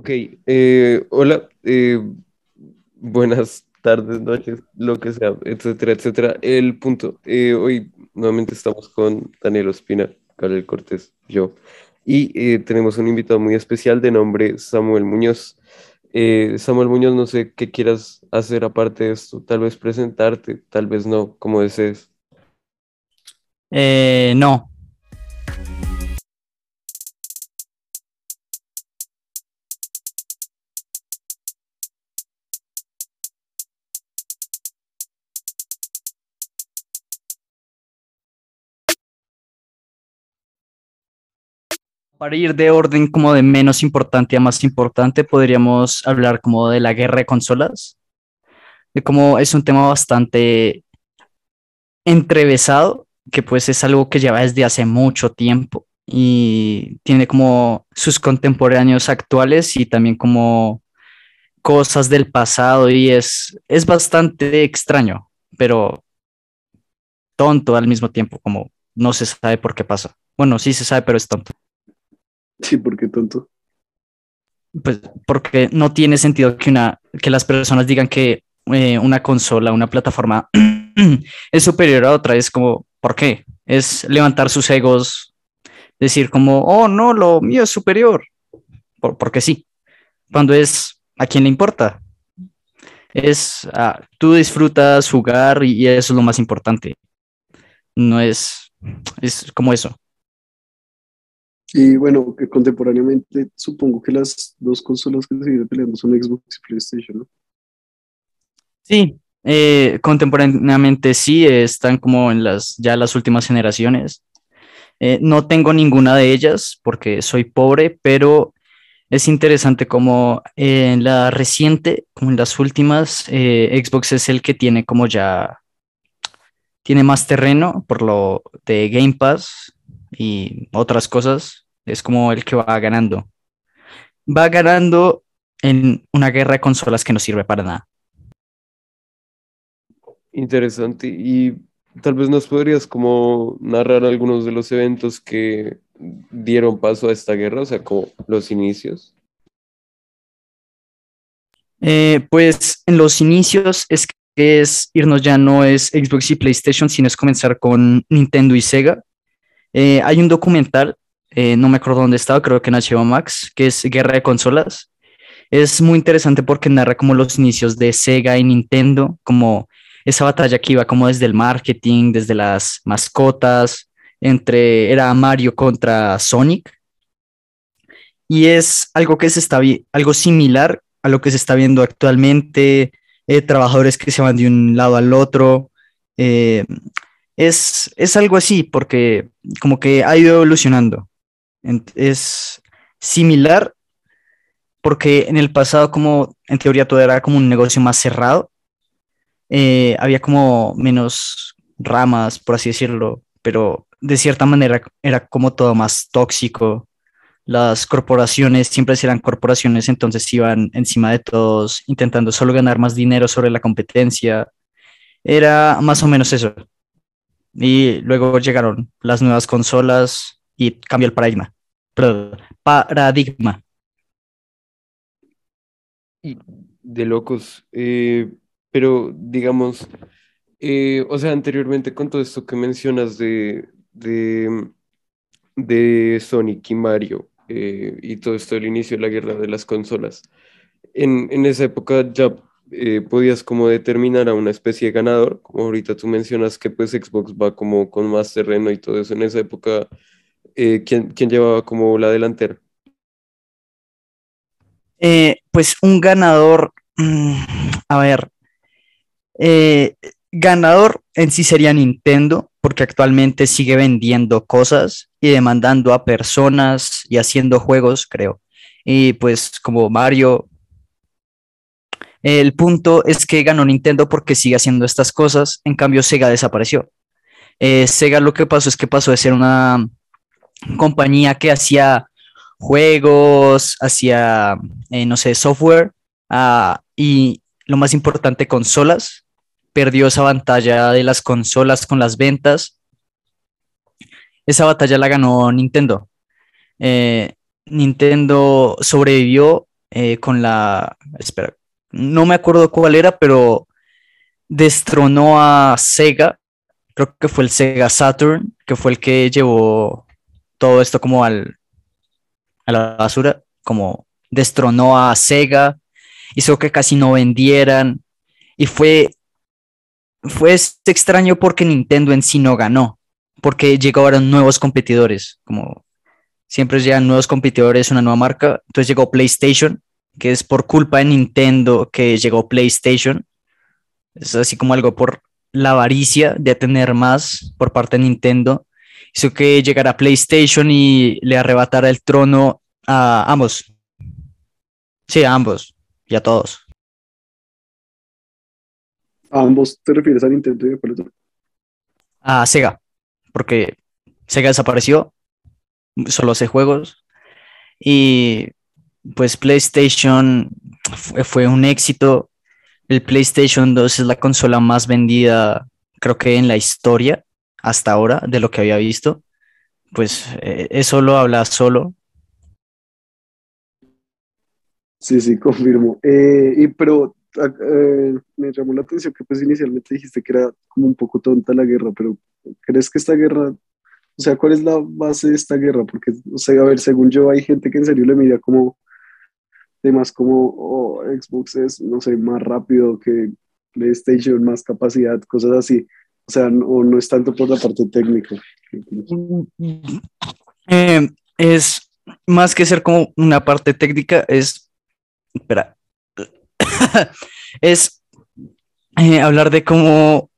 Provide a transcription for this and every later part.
Ok, eh, hola, eh, buenas tardes, noches, lo que sea, etcétera, etcétera. El punto, eh, hoy nuevamente estamos con Daniel Ospina, Gabriel Cortés, yo, y tenemos un invitado muy especial de nombre Samuel Muñoz. Samuel Muñoz, no sé qué quieras hacer aparte de esto, tal vez presentarte, tal vez no, como desees. No, para ir de orden como de menos importante a más importante, podríamos hablar como de la guerra de consolas, de cómo es un tema bastante entrevesado, que pues es algo que lleva desde hace mucho tiempo y tiene como sus contemporáneos actuales y también como cosas del pasado y es, es bastante extraño, pero tonto al mismo tiempo, como no se sabe por qué pasa. Bueno, sí se sabe, pero es tonto. Sí, porque tonto. Pues porque no tiene sentido que, una, que las personas digan que eh, una consola, una plataforma es superior a otra. Es como, ¿por qué? Es levantar sus egos, decir como, oh, no, lo mío es superior. Por, porque sí. Cuando es, ¿a quién le importa? Es, ah, tú disfrutas jugar y, y eso es lo más importante. No es, es como eso. Y bueno, contemporáneamente supongo que las dos consolas que se siguen peleando son Xbox y PlayStation, ¿no? Sí, eh, contemporáneamente sí, están como en las ya las últimas generaciones. Eh, no tengo ninguna de ellas porque soy pobre, pero es interesante como en la reciente, como en las últimas, eh, Xbox es el que tiene como ya, tiene más terreno por lo de Game Pass y otras cosas. Es como el que va ganando. Va ganando en una guerra de consolas que no sirve para nada. Interesante. Y tal vez nos podrías como narrar algunos de los eventos que dieron paso a esta guerra, o sea, como los inicios. Eh, pues en los inicios es que es irnos ya no es Xbox y PlayStation, sino es comenzar con Nintendo y Sega. Eh, hay un documental, eh, no me acuerdo dónde estaba, creo que en HBO Max, que es Guerra de Consolas. Es muy interesante porque narra como los inicios de Sega y Nintendo, como esa batalla que iba como desde el marketing, desde las mascotas, entre era Mario contra Sonic. Y es algo que se está algo similar a lo que se está viendo actualmente, eh, trabajadores que se van de un lado al otro. eh, es, es algo así, porque como que ha ido evolucionando. Es similar porque en el pasado como en teoría todo era como un negocio más cerrado, eh, había como menos ramas, por así decirlo, pero de cierta manera era como todo más tóxico. Las corporaciones siempre eran corporaciones, entonces iban encima de todos, intentando solo ganar más dinero sobre la competencia. Era más o menos eso. Y luego llegaron las nuevas consolas y cambió el paradigma. Perdón, paradigma. De locos. eh, pero digamos, eh, o sea, anteriormente con todo esto que mencionas de, de, de Sonic y Mario eh, y todo esto del inicio de la guerra de las consolas, en, en esa época ya podías como determinar a una especie de ganador, como ahorita tú mencionas que pues Xbox va como con más terreno y todo eso, en esa época, eh, ¿quién, quién llevaba como la delantera? Eh, pues un ganador, mm, a ver, eh, ganador en sí sería Nintendo, porque actualmente sigue vendiendo cosas y demandando a personas y haciendo juegos, creo. Y pues como Mario, el punto es que ganó Nintendo porque sigue haciendo estas cosas, en cambio Sega desapareció. Sega lo que pasó es que pasó de ser una compañía que hacía juegos, hacía, eh, no sé, software ah, y lo más importante, consolas. Perdió esa batalla de las consolas con las ventas. Esa batalla la ganó Nintendo. Eh, Nintendo sobrevivió eh, con la, espera, no me acuerdo cuál era, pero destronó a Sega, creo que fue el Sega Saturn, que fue el que llevó todo esto como al, a la basura, como destronó a Sega, hizo que casi no vendieran, y fue, fue extraño porque Nintendo en sí no ganó, porque llegaron nuevos competidores, como siempre llegan nuevos competidores, una nueva marca, entonces llegó PlayStation, que es por culpa de Nintendo que llegó PlayStation, es así como algo por la avaricia de tener más por parte de Nintendo, hizo que llegara PlayStation y le arrebatara el trono a ambos. Sí, a ambos y a todos. ¿A ambos te refieres a Nintendo y a A Sega, porque Sega desapareció, solo hace juegos y pues PlayStation fue, fue un éxito. El PlayStation 2 es la consola más vendida, creo que en la historia hasta ahora, de lo que había visto. Pues eh, eso lo habla solo. Sí, sí, confirmo. Eh, y pero eh, me llamó la atención que pues inicialmente dijiste que era como un poco tonta la guerra, pero ¿crees que esta guerra, o sea, cuál es la base de esta guerra? Porque, o sea, a ver, según yo hay gente que en serio le mira como temas como oh, Xbox es, no sé, más rápido que PlayStation, más capacidad, cosas así. O sea, no, no es tanto por la parte técnica. Eh, es más que ser como una parte técnica, es, espera, es eh, hablar de cómo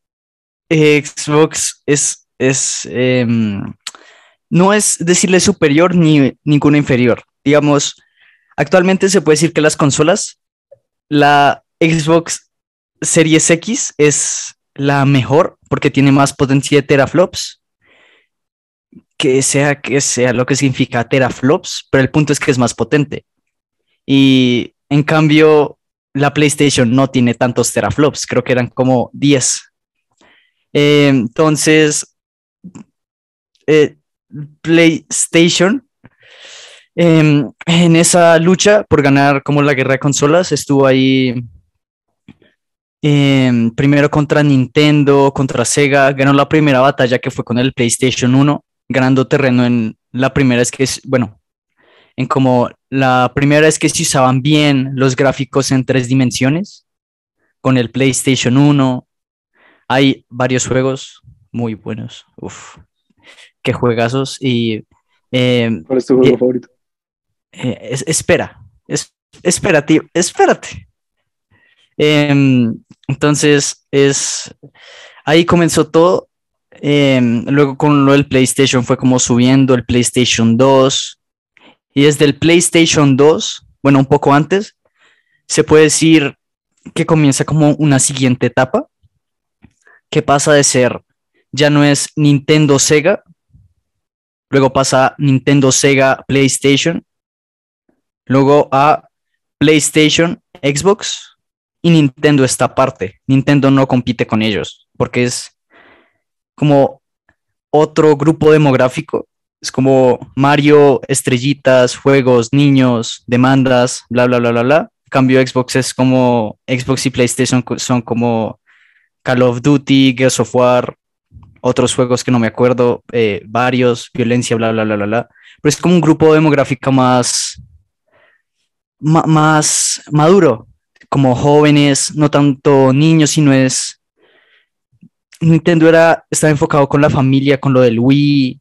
Xbox es, es em, no es decirle superior ni ninguna inferior. Digamos, actualmente se puede decir que las consolas, la Xbox Series X es la mejor porque tiene más potencia de teraflops. Que sea que sea lo que significa teraflops, pero el punto es que es más potente. Y en cambio, la PlayStation no tiene tantos teraflops, creo que eran como 10. Eh, entonces, eh, PlayStation em, en esa lucha por ganar como la guerra de consolas estuvo ahí em, primero contra Nintendo, contra Sega, ganó la primera batalla que fue con el PlayStation 1, ganando terreno en la primera es que es, bueno, en como la primera es que se usaban bien los gráficos en tres dimensiones con el PlayStation 1. Hay varios juegos muy buenos. Uf, qué juegazos. Y, eh, ¿Cuál es tu juego favorito? Eh, espera, espérate, espérate. Em, entonces, es ahí comenzó todo. Em, luego con lo del PlayStation fue como subiendo el PlayStation 2, y desde el PlayStation 2, bueno, un poco antes, se puede decir que comienza como una siguiente etapa, que pasa de ser, ya no es Nintendo Sega, luego pasa Nintendo Sega PlayStation, luego a PlayStation Xbox y Nintendo esta aparte. Nintendo no compite con ellos porque es como otro grupo demográfico es como Mario, estrellitas, juegos, niños, demandas, bla, bla, bla, bla, bla. Cambio Xbox es como Xbox y PlayStation son como Call of Duty, Gears of War, otros juegos que no me acuerdo, eh, varios, violencia, bla, bla, bla, bla, bla. Pero es como un grupo demográfico más, más maduro, como jóvenes, no tanto niños, sino es... Nintendo era, estaba enfocado con la familia, con lo del Wii,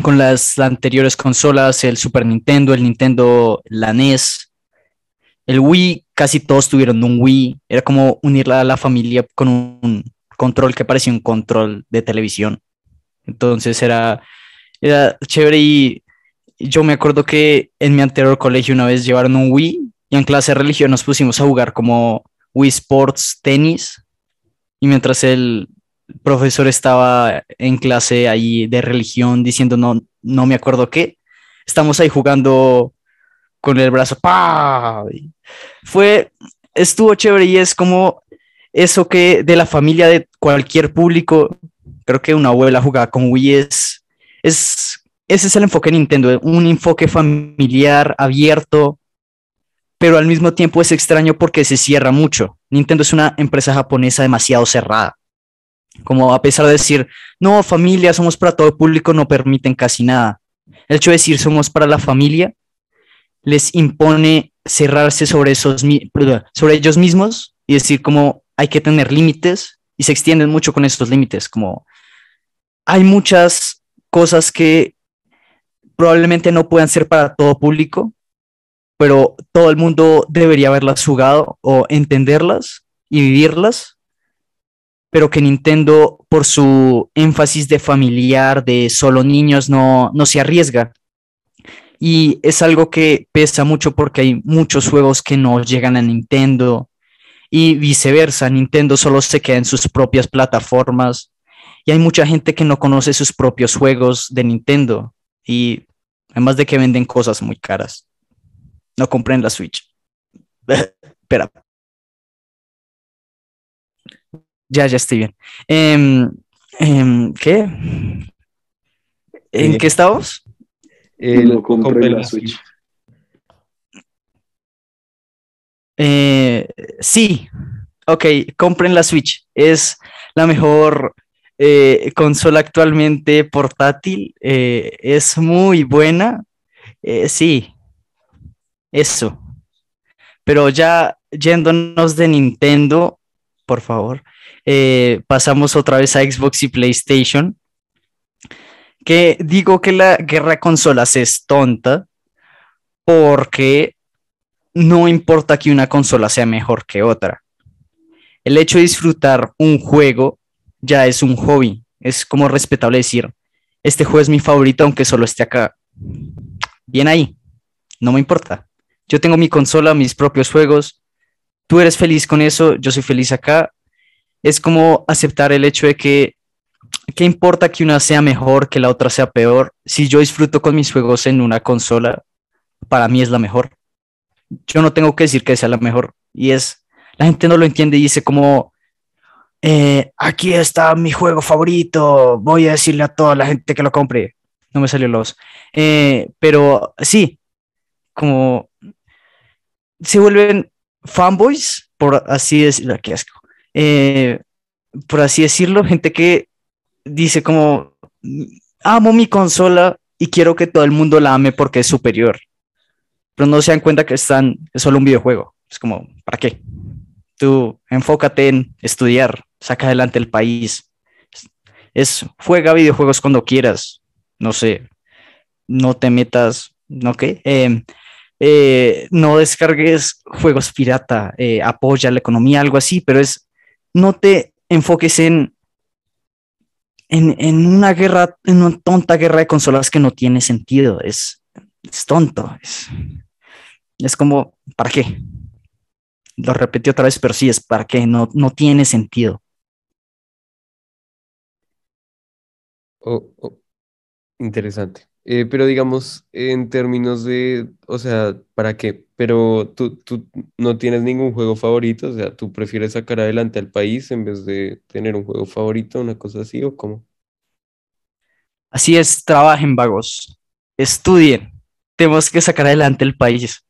con las anteriores consolas, el Super Nintendo, el Nintendo, la NES, el Wii, casi todos tuvieron un Wii. Era como unirla a la familia con un control que parecía un control de televisión. Entonces era, era chévere y yo me acuerdo que en mi anterior colegio una vez llevaron un Wii y en clase religión nos pusimos a jugar como Wii Sports tenis y mientras el, profesor estaba en clase ahí de religión diciendo no, no me acuerdo qué. Estamos ahí jugando con el brazo. ¡pah! Fue, estuvo chévere y es como eso que de la familia de cualquier público, creo que una abuela jugaba con Wii es, es ese es el enfoque Nintendo, un enfoque familiar, abierto, pero al mismo tiempo es extraño porque se cierra mucho. Nintendo es una empresa japonesa demasiado cerrada. Como a pesar de decir, no, familia, somos para todo público, no permiten casi nada. El hecho de decir somos para la familia les impone cerrarse sobre, esos, sobre ellos mismos y decir como hay que tener límites y se extienden mucho con estos límites, como hay muchas cosas que probablemente no puedan ser para todo público, pero todo el mundo debería haberlas jugado o entenderlas y vivirlas, pero que Nintendo, por su énfasis de familiar, de solo niños, no, no se arriesga. Y es algo que pesa mucho porque hay muchos juegos que no llegan a Nintendo y viceversa. Nintendo solo se queda en sus propias plataformas y hay mucha gente que no conoce sus propios juegos de Nintendo y además de que venden cosas muy caras. No compren la Switch. Espera. Ya, ya estoy bien. Em, em, ¿Qué? ¿En qué estamos? no compren la Switch. Eh, sí, ok, compren la Switch. Es la mejor eh, consola actualmente portátil. Eh, es muy buena. sí, eso. Pero ya yéndonos de Nintendo, por favor, eh, pasamos otra vez a Xbox y PlayStation. Que digo que la guerra consolas es tonta porque no importa que una consola sea mejor que otra. El hecho de disfrutar un juego ya es un hobby. Es como respetable decir, este juego es mi favorito aunque solo esté acá. Bien ahí, no me importa. Yo tengo mi consola, mis propios juegos. Tú eres feliz con eso, yo soy feliz acá. Es como aceptar el hecho de que, ¿qué importa que una sea mejor, que la otra sea peor? Si yo disfruto con mis juegos en una consola, para mí es la mejor. Yo no tengo que decir que sea la mejor. Y es, la gente no lo entiende y dice como, eh, aquí está mi juego favorito, voy a decirle a toda la gente que lo compre. No me salió los. Eh, pero sí, como se vuelven fanboys, por así decirlo. Eh, por así decirlo, gente que dice como, amo mi consola y quiero que todo el mundo la ame porque es superior. Pero no se dan cuenta que están, es solo un videojuego. Es como, ¿para qué? Tú enfócate en estudiar, saca adelante el país. Es, juega videojuegos cuando quieras. No sé, no te metas, ¿no qué? Eh, eh, no descargues juegos pirata, eh, apoya la economía, algo así, pero es, no te enfoques en, en, una guerra, en una tonta guerra de consolas que no tiene sentido, es, es tonto, es, es como, ¿para qué? Lo repetí otra vez, pero sí, es para qué, no, no tiene sentido. Oh, oh, interesante. Eh, pero digamos, en términos de, o sea, ¿para qué? Pero tú, tú no tienes ningún juego favorito, o sea, tú prefieres sacar adelante al país en vez de tener un juego favorito, una cosa así, ¿o cómo? Así es, trabajen vagos, estudien, tenemos que sacar adelante el país.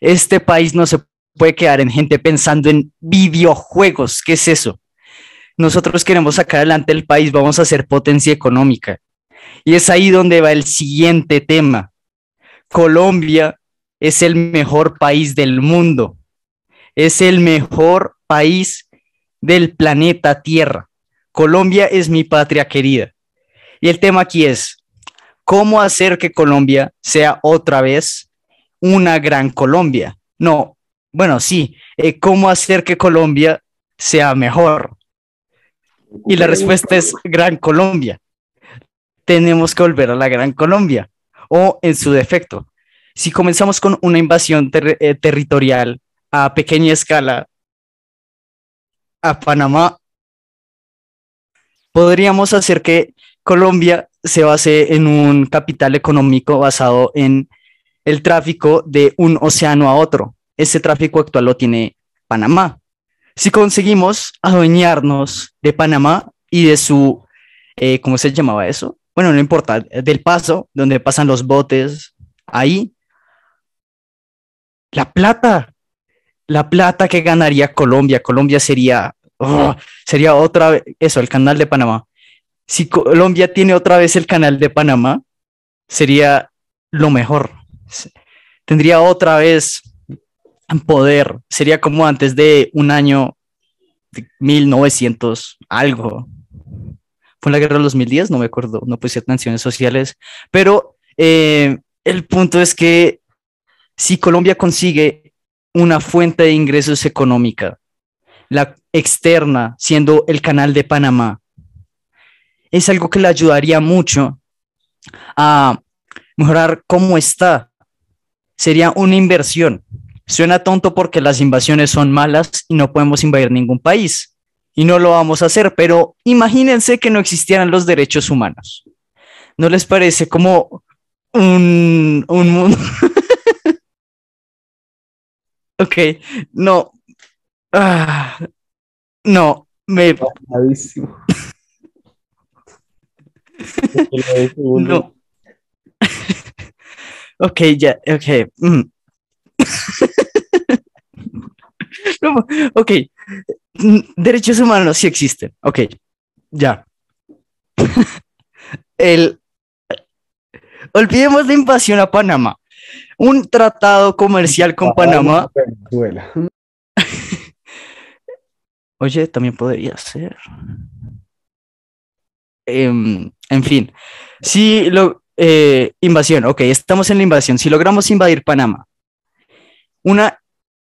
Este país no se puede quedar en gente pensando en videojuegos, ¿qué es eso? Nosotros queremos sacar adelante el país, vamos a hacer potencia económica y es ahí donde va el siguiente tema. Colombia es el mejor país del mundo. Es el mejor país del planeta Tierra. Colombia es mi patria querida. Y el tema aquí es, ¿cómo hacer que Colombia sea otra vez una gran Colombia? No, bueno, sí, eh, ¿cómo hacer que Colombia sea mejor? Y la respuesta es Gran Colombia tenemos que volver a la Gran Colombia o en su defecto. Si comenzamos con una invasión eh, territorial a pequeña escala a Panamá, podríamos hacer que Colombia se base en un capital económico basado en el tráfico de un océano a otro. Ese tráfico actual lo tiene Panamá. Si conseguimos adueñarnos de Panamá y de su, eh, ¿cómo se llamaba eso? Bueno, no importa, del paso, donde pasan los botes, ahí la plata, la plata que ganaría Colombia. Colombia sería, sería otra vez, eso, el canal de Panamá. Si Colombia tiene otra vez el canal de Panamá, sería lo mejor. Tendría otra vez poder. Sería como antes de un año, de 1900, algo. Fue la guerra de los mil días, no me acuerdo, no puse tensiones sociales, pero eh, el punto es que si Colombia consigue una fuente de ingresos económica, la externa, siendo el canal de Panamá, es algo que le ayudaría mucho a mejorar cómo está. Sería una inversión. Suena tonto porque las invasiones son malas y no podemos invadir ningún país. Y no lo vamos a hacer, pero imagínense que no existieran los derechos humanos. ¿No les parece como un, un mundo? ok, no. Ah, no, me... no. ok, ya, ok. Mm. no, ok. Derechos humanos sí existen. Ok, ya. El. Olvidemos la invasión a Panamá. Un tratado comercial con Panamá. Oye, también podría ser. Em, en fin, si lo, eh, invasión, ok, estamos en la invasión. Si logramos invadir Panamá, una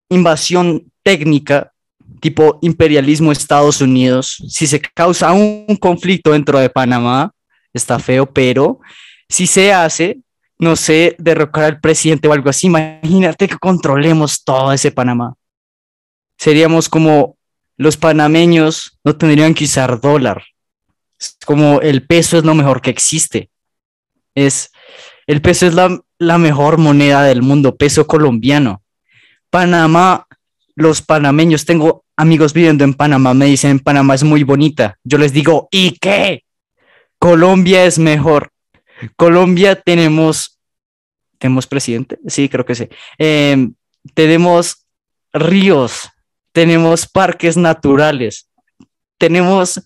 invasión técnica tipo imperialismo Estados Unidos, si se causa un conflicto dentro de Panamá, está feo, pero si se hace, no sé, derrocar al presidente o algo así, imagínate que controlemos todo ese Panamá. Seríamos como los panameños no tendrían que usar dólar, como el peso es lo mejor que existe. Es, el peso es la, la mejor moneda del mundo, peso colombiano. Panamá, los panameños, tengo amigos viviendo en Panamá, me dicen, Panamá es muy bonita. Yo les digo, ¿y qué? Colombia es mejor. Colombia tenemos, ¿tenemos presidente? Sí, creo que sí. Em, tenemos ríos, tenemos parques naturales, tenemos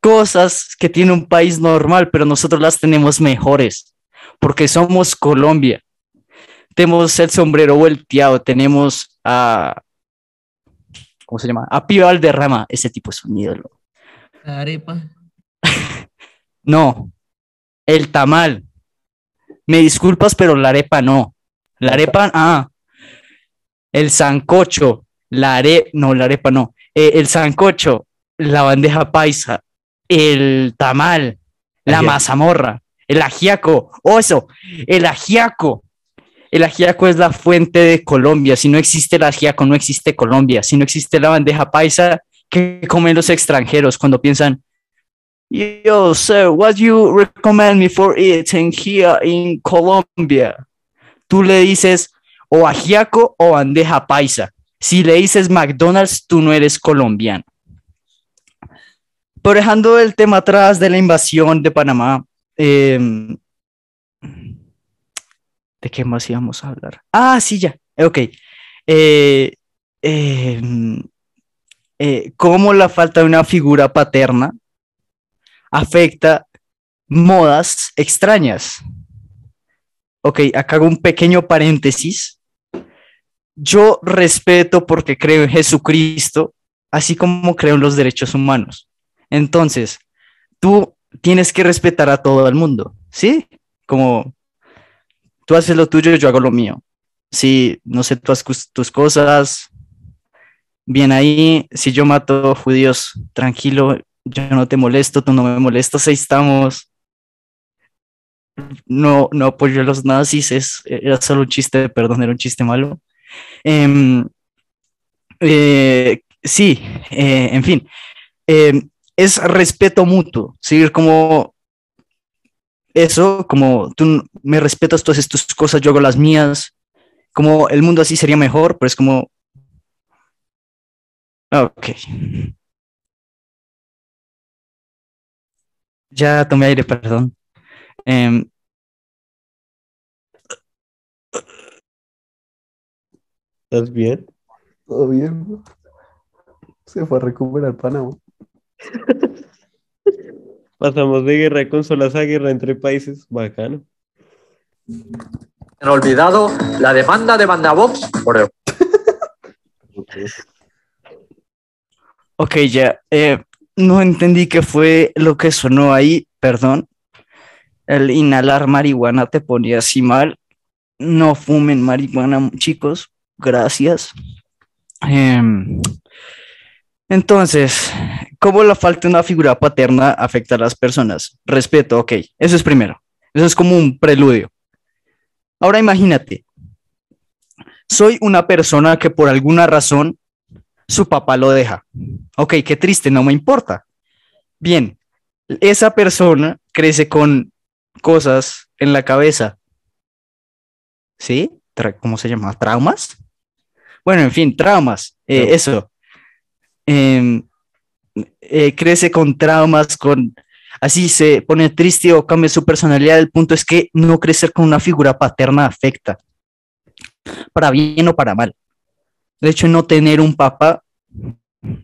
cosas que tiene un país normal, pero nosotros las tenemos mejores, porque somos Colombia. Tenemos el sombrero volteado, tenemos a... ¿Cómo se llama? A Pío Valderrama, ese tipo es un ídolo. arepa. no, el tamal. Me disculpas, pero la arepa no. La arepa, ah. El sancocho, la arepa, no, la arepa no. Eh, el sancocho, la bandeja paisa, el tamal, la mazamorra, el ajiaco, o eso, el ajiaco. El ajiaco es la fuente de Colombia. Si no existe el ajiaco, no existe Colombia. Si no existe la bandeja paisa, ¿qué comen los extranjeros cuando piensan, yo, sir, what you recommend me for eating here in Colombia? Tú le dices o ajiaco o bandeja paisa. Si le dices McDonald's, tú no eres colombiano. Por dejando el tema atrás de la invasión de Panamá, em, ¿de qué más íbamos a hablar? Ah, sí, ya, ok. Eh, em, eh, ¿Cómo la falta de una figura paterna afecta modas extrañas? Ok, acá hago un pequeño paréntesis. Yo respeto porque creo en Jesucristo, así como creo en los derechos humanos. Entonces, tú tienes que respetar a todo el mundo, ¿sí? Como tú haces lo tuyo, yo hago lo mío. Si, no sé, tú haces tus cosas, bien ahí. Si yo mato judíos, tranquilo, yo no te molesto, tú no me molestas, ahí estamos. No, no apoyo a los nazis, es, era solo un chiste, perdón, era un chiste malo. Em, eh, sí, eh, en fin. Em, es respeto mutuo, seguir como eso, como tú me respetas, tú haces tus cosas, yo hago las mías, como el mundo así sería mejor, pero es como... Ok. Ya tomé aire, perdón. Em, ¿Estás bien? Todo bien, bro. Se fue a recuperar Panamá. Pasamos de guerra de consolas a guerra entre países. Bacano. Han olvidado la demanda de Mandavox por el Ok, ya. eh, no entendí qué fue lo que sonó ahí, perdón. El inhalar marihuana te ponía así mal. No fumen marihuana, chicos. Gracias. Em, entonces, ¿cómo la falta de una figura paterna afecta a las personas? Respeto, ok. Eso es primero. Eso es como un preludio. Ahora imagínate. Soy una persona que por alguna razón su papá lo deja. Ok, qué triste, no me importa. Bien, esa persona crece con cosas en la cabeza. ¿Sí? ¿Cómo se llama? ¿Traumas? Bueno, en fin, traumas. eh, Traumas. eso. Em, eh, crece con traumas, con... Así se pone triste o cambia su personalidad. El punto es que no crecer con una figura paterna afecta. Para bien o para mal. De hecho, no tener un papá,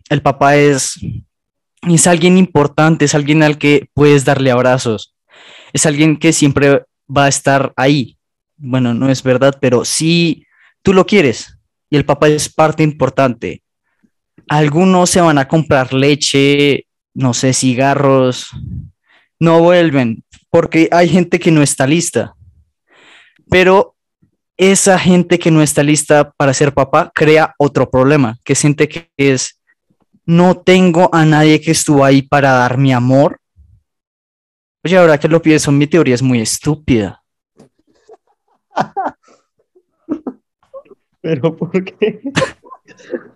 el papá es, es alguien importante, es alguien al que puedes darle abrazos, es alguien que siempre va a estar ahí. Bueno, no es verdad, pero sí, tú lo quieres y el papá es parte importante. Algunos se van a comprar leche, no sé, cigarros, no vuelven porque hay gente que no está lista. Pero esa gente que no está lista para ser papá crea otro problema, que siente que es, no tengo a nadie que estuvo ahí para dar mi amor. Oye, ahora que lo pienso, mi teoría es muy estúpida. ¿Pero por qué?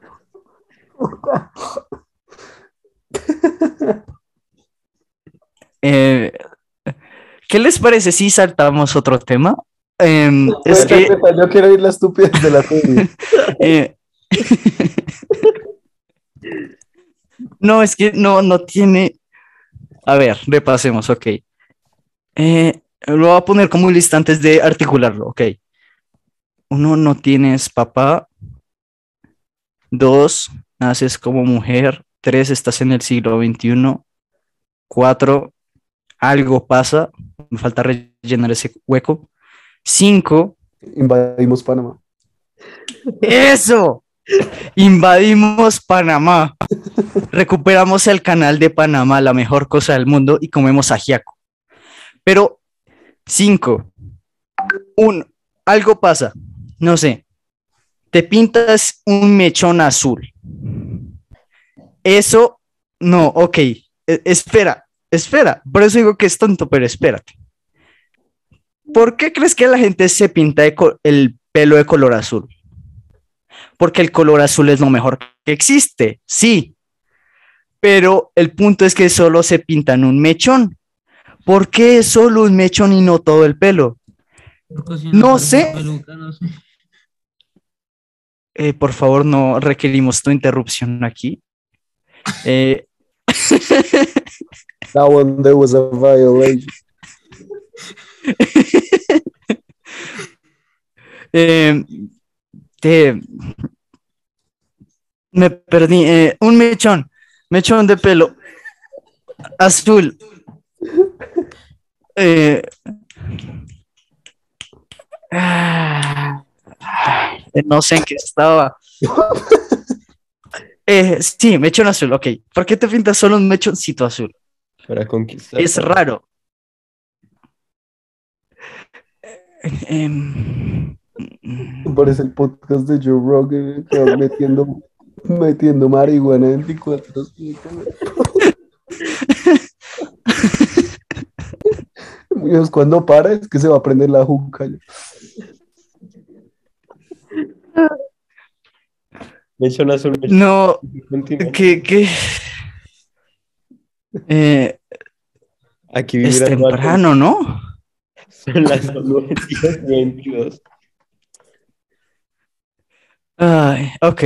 Eh, ¿qué les parece si saltamos otro tema? Em, es que Yo quiero oír la estupidez de la teoría. Eh, no, es que no, no tiene. A ver, repasemos, ok. Eh, lo voy a poner como lista antes de articularlo, ok. Uno, no tienes papá. Dos, naces como mujer. Tres, estás en el siglo XXI. Cuatro, algo pasa. Me falta rellenar ese hueco. Cinco, Invadimos Panamá. eso. Invadimos Panamá. Recuperamos el canal de Panamá, la mejor cosa del mundo, y comemos ajiaco. Pero, cinco. Un, algo pasa. No sé. Te pintas un mechón azul. Eso, no, ok. e- espera, espera. Por eso digo que es tonto, pero espérate. ¿Por qué crees que la gente se pinta el pelo de color azul? Porque el color azul es lo mejor que existe, sí. Pero el punto es que solo se pintan un mechón. ¿Por qué solo un mechón y no todo el pelo? No parece sé. peluca, no sé. Eh, por favor, no requerimos tu interrupción aquí. Eh, That one there was a violation. eh, te- me perdí. eh, un mechón, mechón de pelo azul. Eh, ah, no sé en qué estaba. Eh, sí, mechón azul, ok. ¿Por qué te pintas solo un mechoncito azul? Para conquistar. Es raro. Eh, Parece el podcast de Joe Rogan que va metiendo, metiendo marihuana 24 Dios, cuando para es que se va a prender la juca. Ya. Mechón azul, mechón No, que, que eh, Aquí es temprano, ¿no? Son las 9:22. Ay, ok,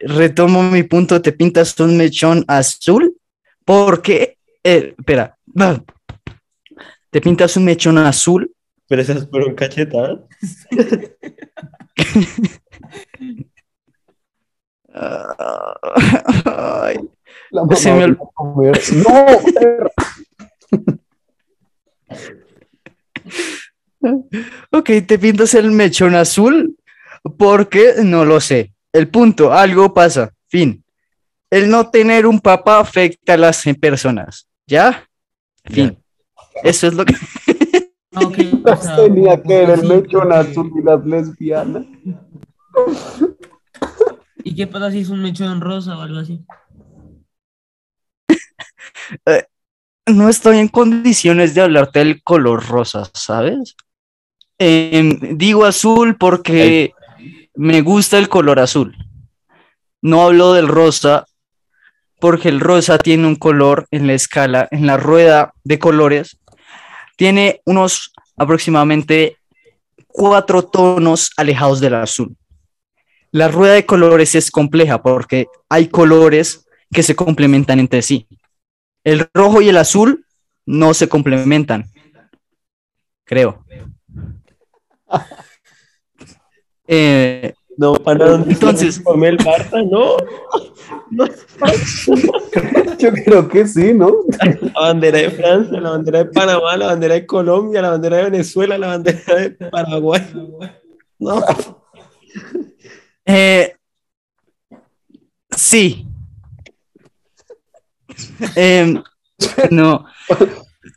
retomo mi punto. Te pintas un mechón azul porque, eh, espera, te pintas un mechón azul Pero esas fueron cachetadas. Ay, se ¡No! ok, te pintas el mechón azul porque no lo sé. El punto, algo pasa. Fin. El no tener un papá afecta a las personas. ¿Ya? Fin. Eso es lo que. Ah, ok, o sea, tenía que ver el mechón azul y las lesbianas. ¿Y qué pasa si es un mechón rosa o algo así? No estoy en condiciones de hablarte del color rosa, ¿sabes? Em, digo azul porque me gusta el color azul. No hablo del rosa porque el rosa tiene un color en la escala, en la rueda de colores, tiene unos aproximadamente cuatro tonos alejados del azul. La rueda de colores es compleja porque hay colores que se complementan entre sí. El rojo y el azul no se complementan, creo. Eh, No, para dónde Entonces- el Barça, no. No, Yo creo que sí, ¿no? La bandera de Francia, la bandera de Panamá, la bandera de Colombia, la bandera de Venezuela, la bandera de Paraguay. No. eh, sí. Em, no,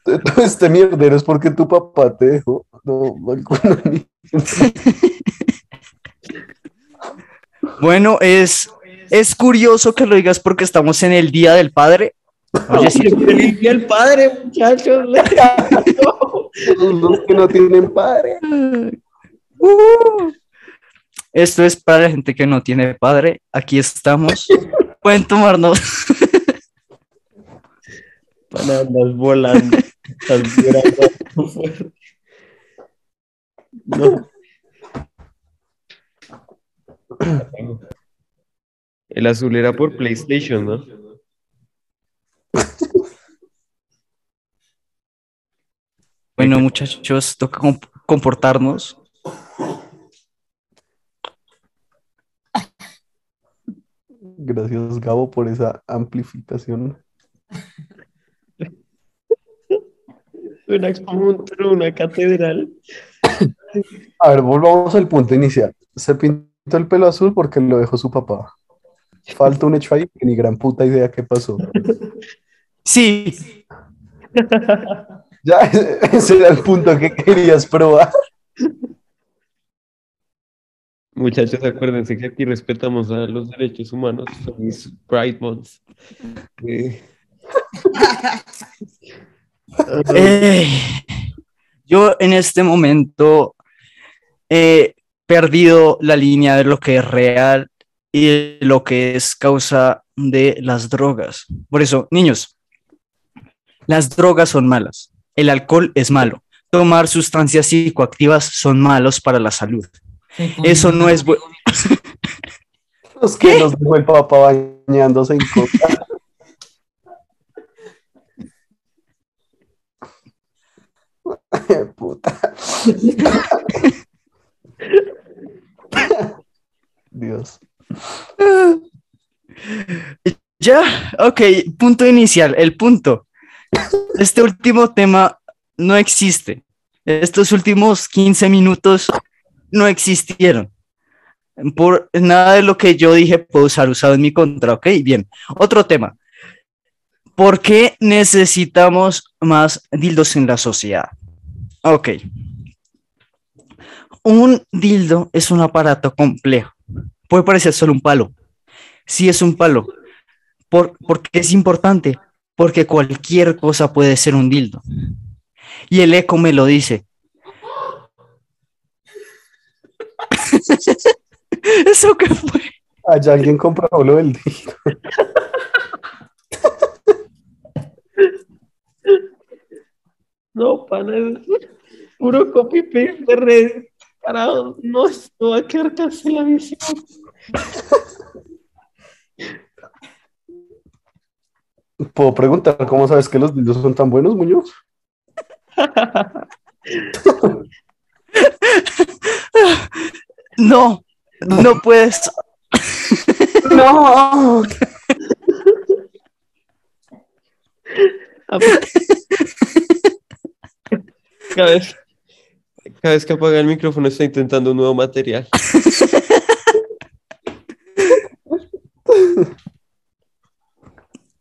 Todo este mierdero es porque tu papá te dejó. No, bueno, es, es curioso que lo digas porque estamos en el Día del Padre. Oye, sí, Feliz día el padre, muchachos. los que no tienen padre. Uh. Esto es para la gente que no tiene padre. Aquí estamos. Pueden tomarnos. Andas volando. Estás muy El azul era por PlayStation, ¿no? Bueno, muchachos, toca comp- comportarnos. Gracias, Gabo, por esa amplificación. Suena como un trono, una catedral. A ver, volvamos al punto inicial. Se pintó el pelo azul porque lo dejó su papá. Falta un hecho ahí que ni gran puta idea qué pasó. Sí, Ya, ese era el punto que querías probar. Muchachos, acuérdense que aquí respetamos a los derechos humanos. Son mis Pride Months. Eh, Eh, yo en este momento he perdido la línea de lo que es real y de lo que es causa de las drogas. Por eso, niños, las drogas son malas. El alcohol es malo. Tomar sustancias psicoactivas son malos para la salud. Eso no es bu- Los que nos dejó el papá bañándose en coca. Puta. Dios. Ya, ok, punto inicial, el punto. Este último tema no existe. Estos últimos 15 minutos no existieron. Por nada de lo que yo dije puedo usar usado en mi contra, ok, bien. Otro tema. ¿Por qué necesitamos más dildos en la sociedad? Ok. Un dildo es un aparato complejo. Puede parecer solo un palo. Sí es un palo, por, porque es importante, porque cualquier cosa puede ser un dildo. Y el eco me lo dice. ¿Eso qué fue? Allá alguien compró lo del dildo. No, pana, es puro copy paste de red. No, esto va a quedar canceladísimo. ¿Puedo preguntar cómo sabes que los dildos son tan buenos, Muñoz? No, no puedes. No. Cabeza cada vez que apaga el micrófono está intentando un nuevo material.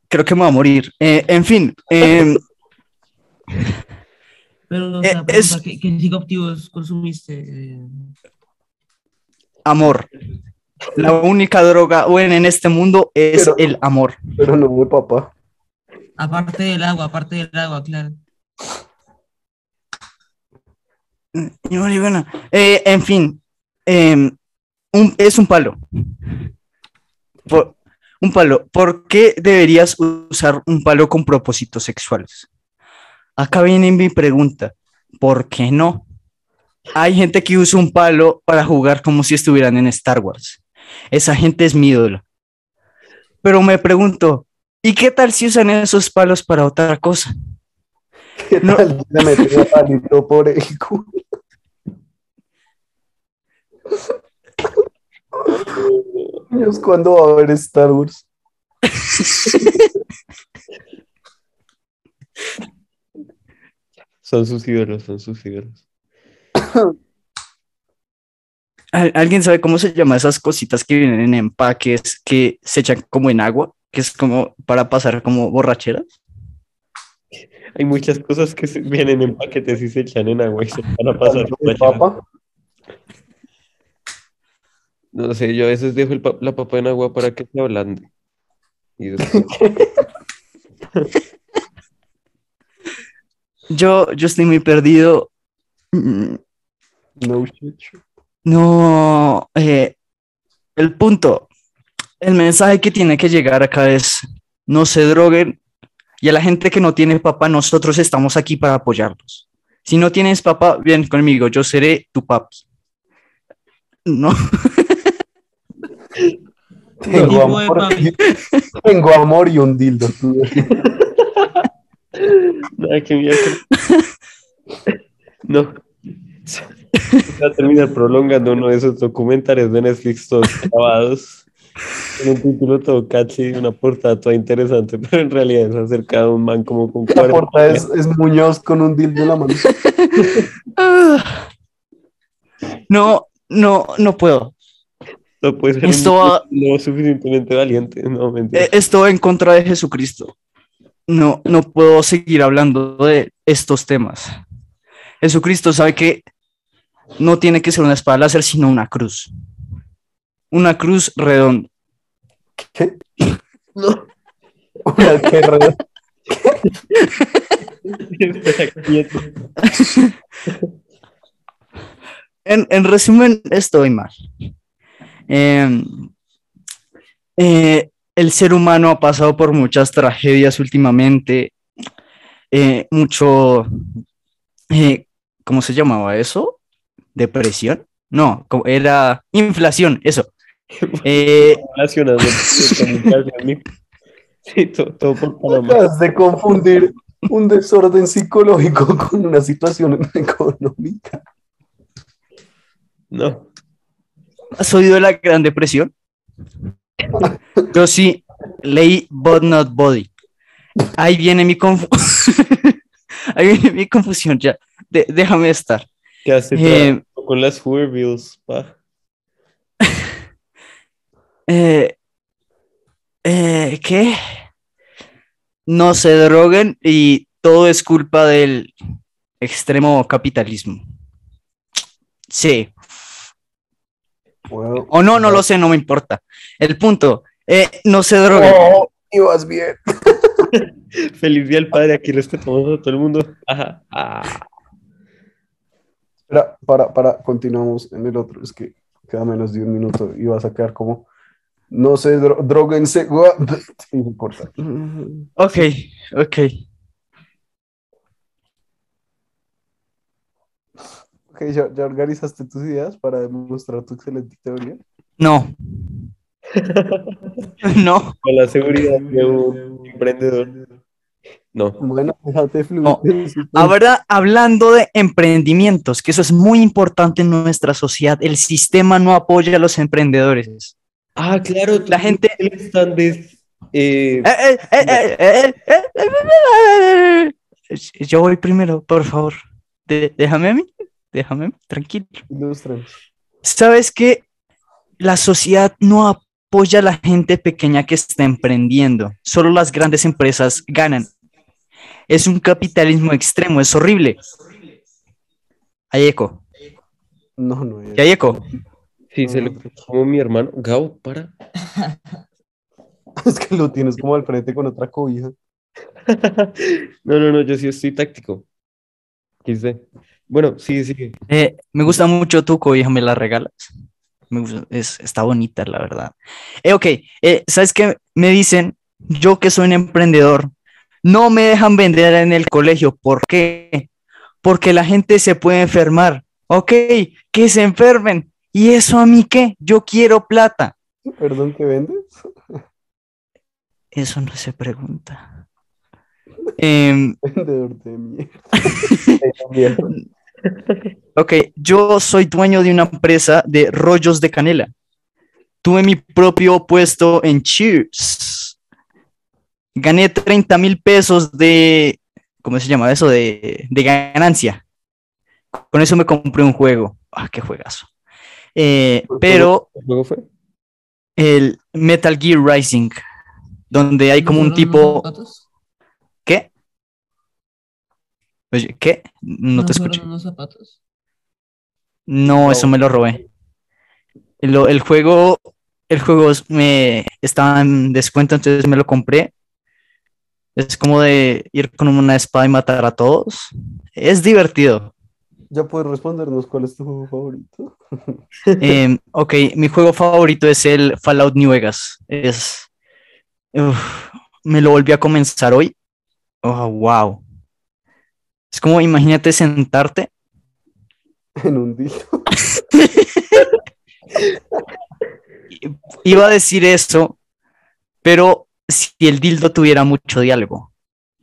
Creo que me voy a morir. Eh, en fin, em, Pero, o Eh, sea, es- ¿qué, qué psicoactivos consumiste? Eh, amor. La única droga buena en este mundo es Pero- el amor. Pero no papá. aparte del agua, aparte del agua, claro. Y. Eh, en fin, em, un- es un palo. Por- un palo. ¿Por qué deberías usar un palo con propósitos sexuales? Acá viene mi pregunta. ¿Por qué no? Hay gente que usa un palo para jugar como si estuvieran en Star Wars. Esa gente es mi ídolo. Pero me pregunto, ¿y qué tal si usan esos palos para otra cosa? ¿Qué No. tal? Le palito por el culo. Dios, ¿cuándo va a haber Star Wars? Son sus ídolos, son sus ídolos. ¿Al- ¿Alguien sabe cómo se llama esas cositas que vienen en empaques que se echan como en agua? Que es como para pasar como borracheras. Hay muchas cosas que se- vienen en paquetes y se echan en agua y se van a pasar. ¿De papa? No sé, yo a veces dejo el pa- la papa en agua para que se ablande. Y después- Yo, yo estoy muy perdido. No. No, eh, el punto, el mensaje que tiene que llegar acá es no se droguen y a la gente que no tiene papá, nosotros estamos aquí para apoyarlos. Si no tienes papá, ven conmigo, yo seré tu papi. No, Tengo amor, tengo amor y un dildo. Nada, que mierda. No. Va a terminar prolongando uno de esos documentales de Netflix todos grabados. Con un título todo catchy, una portada toda interesante, pero en realidad es acerca de un man como con La 40 portada es, es Muñoz con un dildo en la mano. Ah. no, no, no puedo. No puede ser Esto va- no suficientemente valiente. No. Eh, Esto en contra de Jesucristo. No, no puedo seguir hablando de estos temas. Jesucristo sabe que no tiene que ser una espada láser, sino una cruz. Una cruz redonda. ¿Qué? Una que. En, en resumen, estoy mal. Em, eh, el ser humano ha pasado por muchas tragedias últimamente, eh, mucho, eh, ¿cómo se llamaba eso? ¿Depresión? No, era inflación, eso. Eh. Sí, todo, todo por. Acabas de confundir un desorden psicológico con una situación económica. No. ¿Has oído de la Gran Depresión? Yo sí, leí But Not Body. Ahí viene mi confusión. Ahí viene mi confusión ya. De- déjame estar. ¿Qué hace Eh, con las Hoovervilles? pa? Eh, eh, ¿Qué? No se droguen y todo es culpa del extremo capitalismo. Sí. O no, no lo sé, no me importa. El punto, eh, no se droguen. Oh, ibas bien. Feliz día al padre, aquí respetamos a todo el mundo. Ajá. Ah. Espera, para, para, continuamos en el otro. Es que queda menos de un minuto y vas a quedar como. No sé, dro droguense. No importa. Ok, ok. Ok, ¿ya, organizaste tus ideas para demostrar tu excelente teoría? No. no. Con la seguridad de un emprendedor. No. Bueno, déjate fluir. No. verdad, hablando de emprendimientos, que eso es muy importante en nuestra sociedad, el sistema no apoya a los emprendedores. Ah, claro, la gente. Yo voy primero, por favor. Déjame a mí déjame tranquilo. Ilústranos. ¿Sabes que la sociedad no apoya a la gente pequeña que está emprendiendo? Solo las grandes empresas ganan. Es un capitalismo extremo, es horrible. Hay eco, No, no es. ¿y hay eco? Sí, se lo como mi hermano. Gabo, para. Es que lo tienes como al frente con otra cobija. No, no, no, yo sí estoy táctico. Quise. Bueno, sí, sí. Eh, me gusta mucho tu cobija, ¿me la regalas? Me gusta, es, está bonita, la verdad. Eh, ok, eh, ¿sabes qué? Me dicen, yo que soy un emprendedor, no me dejan vender en el colegio. ¿Por qué? Porque la gente se puede enfermar. Ok, que se enfermen. ¿Y eso a mí qué? Yo quiero plata. Perdón, ¿qué vendes? Eso no se pregunta. Em, Vendedor de mierda. Ok, yo soy dueño de una empresa de rollos de canela. Tuve mi propio puesto en Cheers. Gané 30 mil pesos de, ¿cómo se llama eso? De, de ganancia. Con eso me compré un juego. Ah, qué juegazo. Eh, pero ¿Qué juego fue? el Metal Gear Rising, donde hay como un ¿No fueron tipo... unos zapatos? ¿Qué? Oye, ¿qué? No te escuché. unos zapatos? No, eso me lo robé. Lo- el juego, el juego me estaba en descuento, entonces me lo compré. Es como de ir con una espada y matar a todos. Es divertido. ¿Ya puedes respondernos cuál es tu juego favorito? Em, ok, mi juego favorito es el Fallout New Vegas. Es, uf, me lo volví a comenzar hoy. Oh, wow. Es como, imagínate sentarte En un día. Iba a decir eso, pero si el dildo tuviera mucho diálogo.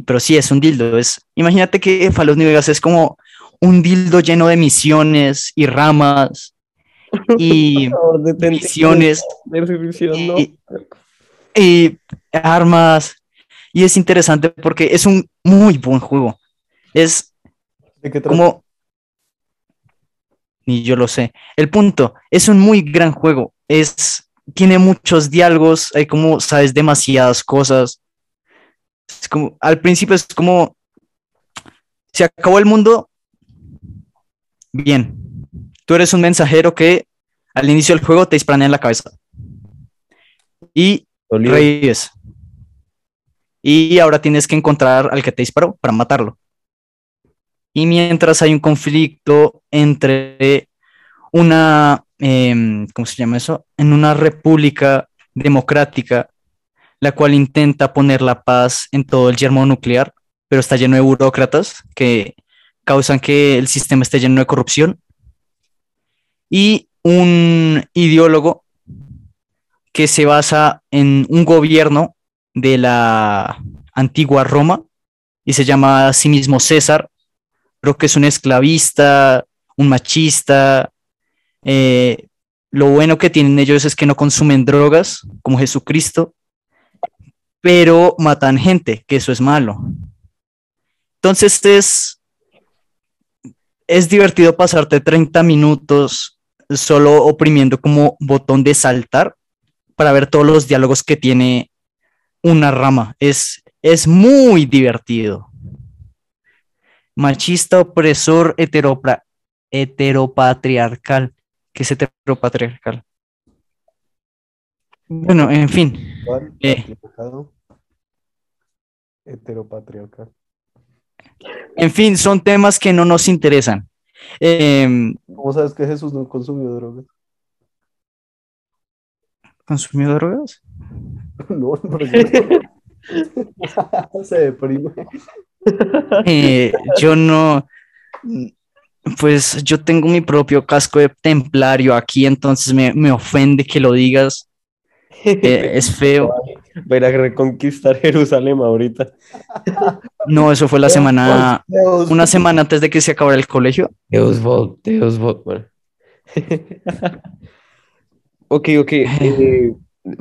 Pero sí, es un dildo. Es, imagínate que New Vegas es como un dildo lleno de misiones y ramas y misiones y, y armas. Y es interesante porque es un muy buen juego. Es ¿De qué trata? como... Ni yo lo sé. El punto, es un muy gran juego. Es, tiene muchos diálogos, hay como, sabes, demasiadas cosas. Es como, al principio es como, se acabó el mundo. Bien. Tú eres un mensajero que al inicio del juego te disparan en la cabeza. Y Dolido. revives. Y ahora tienes que encontrar al que te disparó para matarlo. Y mientras hay un conflicto entre una, em, ¿cómo se llama eso? En una república democrática, la cual intenta poner la paz en todo el yermo nuclear, pero está lleno de burócratas que causan que el sistema esté lleno de corrupción. Y un ideólogo que se basa en un gobierno de la antigua Roma y se llama a sí mismo César. Creo que es un esclavista, un machista. eh, lo bueno que tienen ellos es que no consumen drogas como Jesucristo, pero matan gente, que eso es malo. Entonces es, es divertido pasarte 30 minutos solo oprimiendo como botón de saltar para ver todos los diálogos que tiene una rama. Es, es muy divertido. Machista, opresor, heteropra- heteropatriarcal. ¿Qué es heteropatriarcal? Bueno, en fin. Eh. Heteropatriarcal. En fin, son temas que no nos interesan. Em, ¿Cómo sabes que Jesús no consumió drogas? ¿Consumió drogas? No, pero yo- Se deprime. Eh, yo no, pues yo tengo mi propio casco de templario aquí, entonces me, me ofende que lo digas. Eh, es feo. Va a ir a reconquistar Jerusalén ahorita. No, eso fue la semana, Dios, una semana antes de que se acabara el colegio. Deus vot. Bueno. ok, ok. eh,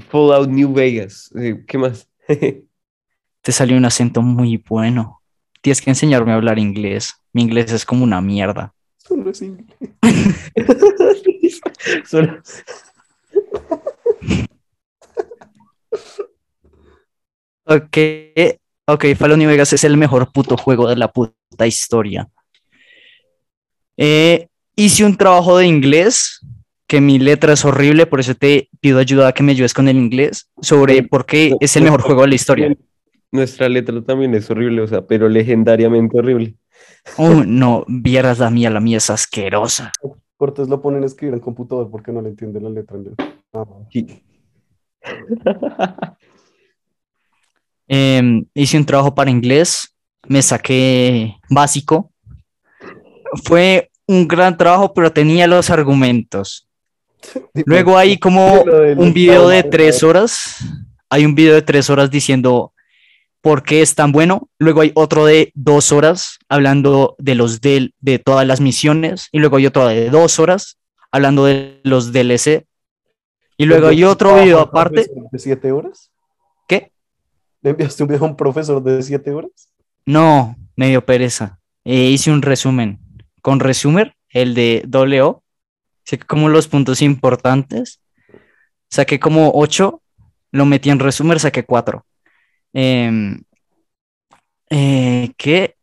Fallout New Vegas. ¿Qué más? Te salió un acento muy bueno. Tienes que enseñarme a hablar inglés. Mi inglés es como una mierda. Solo es inglés. Solo- Ok, ok, Fallout New Vegas es el mejor puto juego de la puta historia. Eh, hice un trabajo de inglés, que mi letra es horrible, por eso te pido ayuda a que me ayudes con el inglés, sobre por qué es el mejor juego de la historia. Nuestra letra también es horrible, o sea, pero legendariamente horrible. Oh, no, vieras la mía, la mía es asquerosa. Cortés lo ponen a escribir en computador porque no le entiende la letra. Ah, Sí. Em, hice un trabajo para inglés, me saqué básico. Fue un gran trabajo, pero tenía los argumentos. Luego hay como un video de tres horas. Hay un video de tres horas diciendo por qué es tan bueno. Luego hay otro de dos horas hablando de los del, de todas las misiones. Y luego hay otro de dos horas hablando de los DLC. Y luego hay otro video ¿A un aparte. ¿De siete horas? ¿Qué? ¿Le enviaste un video a un profesor de siete horas? No, me dio pereza. Eh, hice un resumen con Resumer, el de WO. Saqué como los puntos importantes. Saqué como ocho, lo metí en Resumer, saqué cuatro. Em, eh, ¿qué?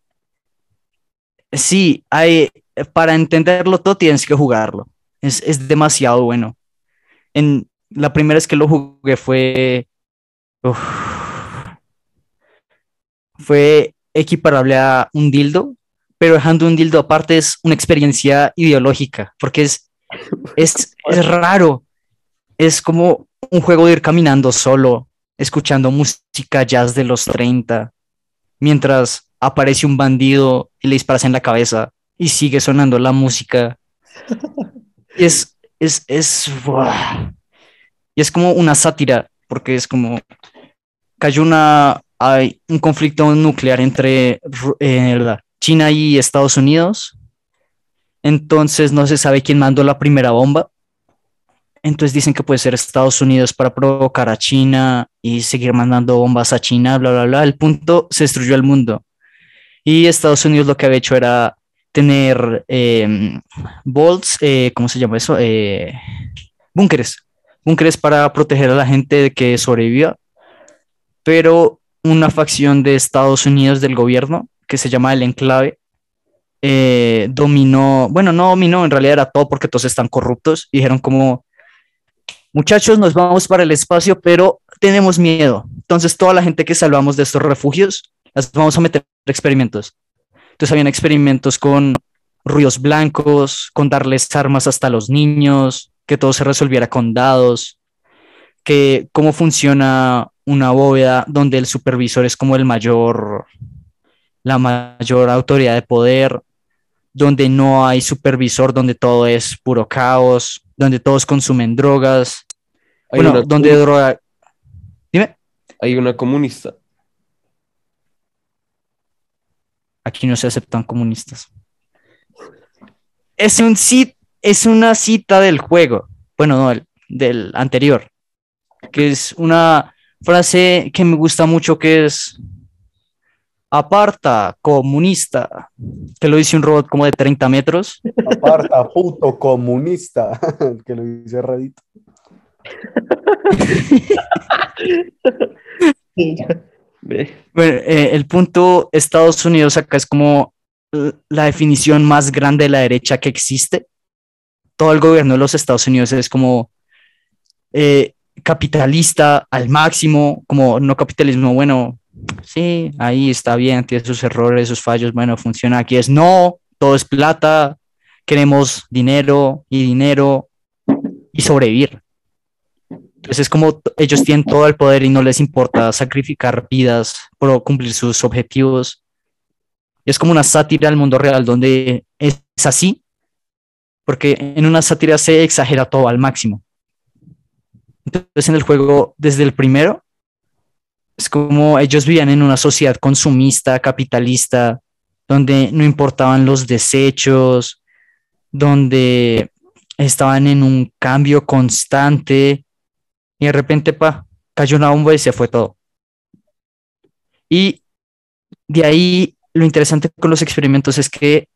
Sí, hay, para entenderlo todo tienes que jugarlo. Es, es demasiado bueno. En, la primera vez que lo jugué fue... fue equiparable a un dildo, pero dejando un dildo aparte es una experiencia ideológica, porque es, es, es raro. Es como un juego de ir caminando solo, escuchando música jazz de los 30, mientras aparece un bandido y le disparas en la cabeza y sigue sonando la música. Es, es, es, y es como una sátira, porque es como cayó una, hay un conflicto nuclear entre eh. China y Estados Unidos. Entonces no se sabe quién mandó la primera bomba. Entonces dicen que puede ser Estados Unidos para provocar a China y seguir mandando bombas a China, bla, bla, bla. El punto se destruyó el mundo. Y Estados Unidos lo que había hecho era tener eh, bolts, eh, ¿cómo se llama eso? Eh, búnkeres. Búnkeres para proteger a la gente de que sobreviva pero una facción de Estados Unidos del gobierno, que se llama el Enclave, eh, dominó, bueno, no dominó, en realidad era todo porque todos están corruptos, y dijeron como, muchachos, nos vamos para el espacio, pero tenemos miedo. Entonces toda la gente que salvamos de estos refugios, las vamos a meter experimentos. Entonces habían experimentos con ruidos blancos, con darles armas hasta los niños, que todo se resolviera con dados, que cómo funciona una bóveda donde el supervisor es como el mayor, la mayor autoridad de poder, donde no hay supervisor, donde todo es puro caos, donde todos consumen drogas, Hay bueno, donde droga... Dime, Hay una comunista. aquí no se aceptan comunistas. Es un sit, es una cita del juego, bueno, no, el- del anterior, que es una frase que me gusta mucho que es aparta, comunista, que lo dice un robot como de 30 metros. Aparta, puto comunista. Que lo dice Radito. Ve. Bueno, eh, el punto Estados Unidos acá es como la definición más grande de la derecha que existe. Todo el gobierno de los Estados Unidos es como eh, capitalista al máximo, como no capitalismo, bueno, sí, ahí está bien, tiene sus errores, sus fallos, bueno, funciona. Aquí es no, todo es plata, queremos dinero y dinero y sobrevivir. Entonces es como ellos tienen todo el poder y no les importa sacrificar vidas por cumplir sus objetivos. Es como una sátira al mundo real donde es así, porque en una sátira se exagera todo al máximo. Entonces en el juego, desde el primero, es como ellos vivían en una sociedad consumista, capitalista, donde no importaban los desechos, donde estaban en un cambio constante y de repente, pa, cayó una bomba y se fue todo. Y de ahí lo interesante con los experimentos es que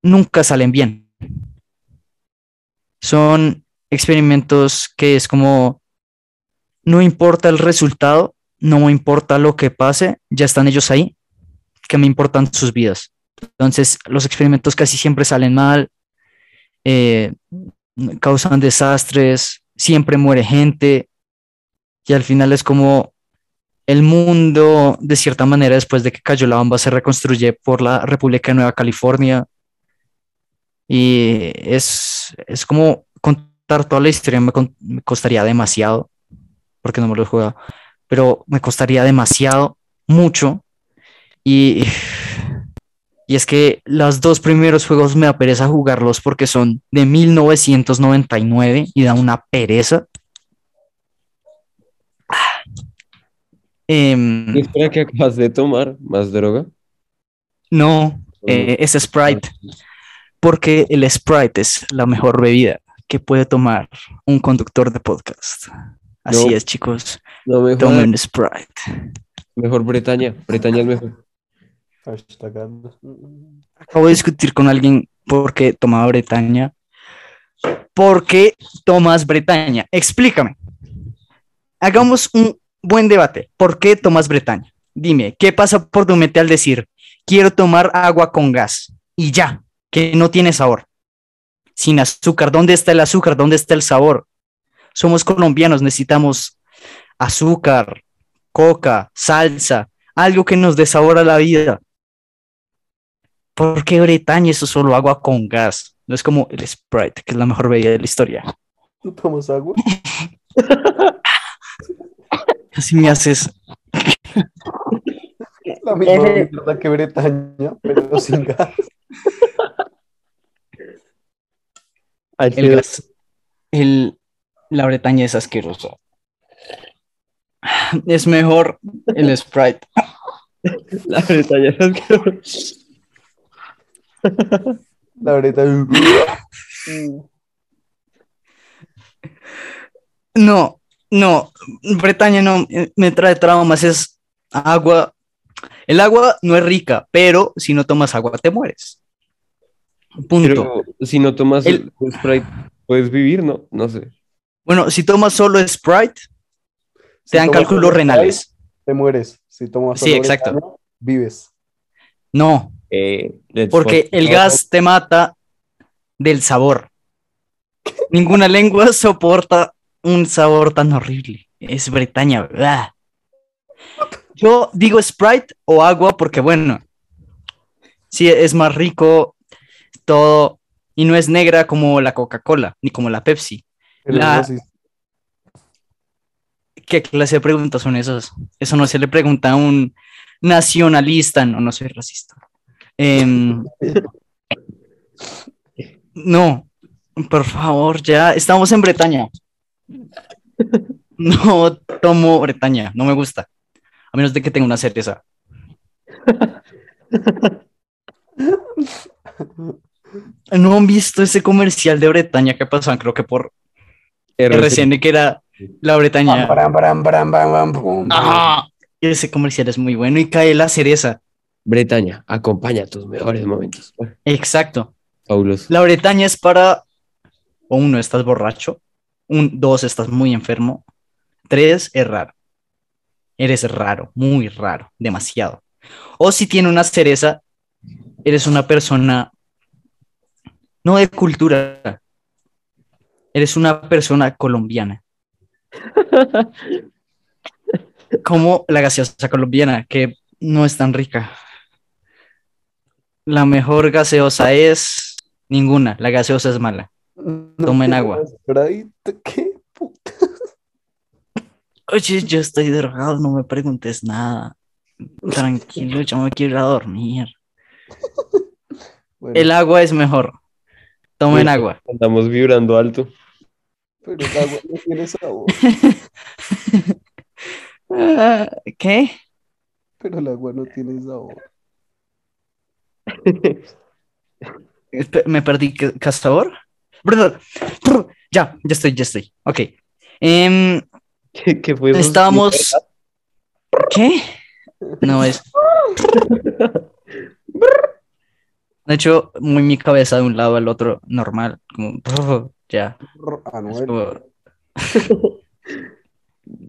nunca salen bien. Son experimentos que es como, no importa el resultado, no me importa lo que pase, ya están ellos ahí, que me importan sus vidas. Entonces, los experimentos casi siempre salen mal, eh, causan desastres, siempre muere gente, y al final es como el mundo, de cierta manera, después de que cayó la bomba, se reconstruye por la República de Nueva California. Y es, es como contar toda la historia, me, me costaría demasiado, porque no me lo he jugado, pero me costaría demasiado, mucho. Y, y es que los dos primeros juegos me da pereza jugarlos porque son de 1999 y da una pereza. Em, ¿Y espera que acabas de tomar más droga? no, eh, es Sprite, porque el Sprite es la mejor bebida que puede tomar un conductor de podcast. Así No. es, chicos. No, mejor, Tomen Sprite. mejor Bretaña. Bretaña es mejor. Hashtagando. Acabo de discutir con alguien por qué tomaba Bretaña. ¿Por qué tomas Bretaña? Explícame. Hagamos un buen debate. ¿Por qué tomas Bretaña? Dime, ¿qué pasa por tu mente al decir, quiero tomar agua con gas? Y ya, que no tiene sabor. Sin azúcar. ¿Dónde está el azúcar? ¿Dónde está el sabor? Somos colombianos, necesitamos azúcar, coca, salsa, algo que nos dé sabor a la vida. ¿Por qué Bretaña? Eso es solo agua con gas. No es como el Sprite, que es la mejor bebida de la historia. ¿Tú tomas agua? Así me haces. La misma mierda que Bretaña, pero sin gas. El gas. El, la Bretaña es asquerosa. Es mejor el Sprite. La Bretaña es asquerosa. La Bretaña. No, no, Bretaña no me trae traumas, es agua. El agua no es rica, pero si no tomas agua te mueres. Punto. Pero si no tomas el Sprite, puedes vivir, ¿no? No sé. Bueno, si tomas solo Sprite, Si te dan cálculos renales. Sprite, Te mueres. Si tomas Sí, solo exacto. Bretaña, vives. No, Eh, porque fuck- el gas te mata del sabor. Ninguna lengua soporta un sabor tan horrible. Es Bretaña. ¡blah! Yo digo Sprite o agua porque, bueno, sí es más rico todo y no es negra como la Coca-Cola ni como la Pepsi. La-. ¿Qué clase de preguntas son esas? Eso no se le pregunta a un nacionalista, no, no soy racista. Em, no, por favor, ya estamos en Bretaña. No tomo Bretaña, no me gusta. A menos de que tenga una cereza. ¿No han visto ese comercial de Bretaña que pasaban? Creo que por RCN, que era la Bretaña. Ah, ese comercial es muy bueno y cae la cereza. Bretaña, acompaña tus mejores momentos. Exacto. fabuloso. La Bretaña es para, o uno, estás borracho, un, dos, estás muy enfermo, tres, es raro. Eres raro, muy raro, demasiado. O si tiene una cereza, eres una persona no de cultura, eres una persona colombiana. Como la gaseosa colombiana, que no es tan rica. La mejor gaseosa es ninguna, la gaseosa es mala. Tomen agua. ¿Qué puta? Oye, yo estoy drogado, no me preguntes nada. Tranquilo, yo me quiero ir a dormir. Bueno, El agua es mejor. Tomen agua. Estamos vibrando alto. Pero el agua no tiene sabor. Ah, ¿Qué? Pero el agua no tiene sabor. Me perdí. ¿Qué, sabor? Ya, ya estoy, ya estoy. Ok. Em, ¿Qué, qué estábamos. ¿Qué? No es. De hecho, muy mi cabeza de un lado al otro, normal, como, ya. Es Anuel. como-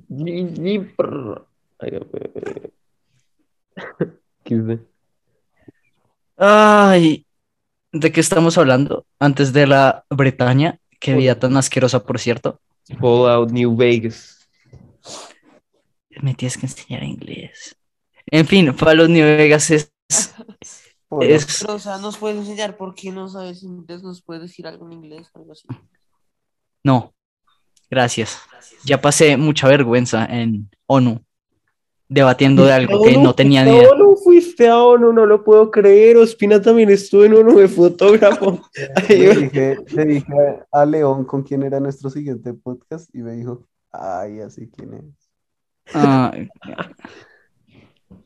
Ni- ni prr. Ay, ¿de qué estamos hablando? Antes de la Bretaña, qué vida tan asquerosa, por cierto. Fallout New Vegas. Me tienes que enseñar inglés. En fin, Fallout New Vegas es, Bueno, es Pero, o sea, nos puedes enseñar por qué no sabes inglés, nos puedes decir algo en inglés, algo así. No, gracias. Ya pasé mucha vergüenza en ONU, debatiendo de algo que no tenía ni idea. No, fuiste a ONU, no lo puedo creer. Ospina también estuvo en ONU de fotógrafo. le dije, le dije a León con quién era nuestro siguiente podcast y me dijo, ay, así quién es. Ah,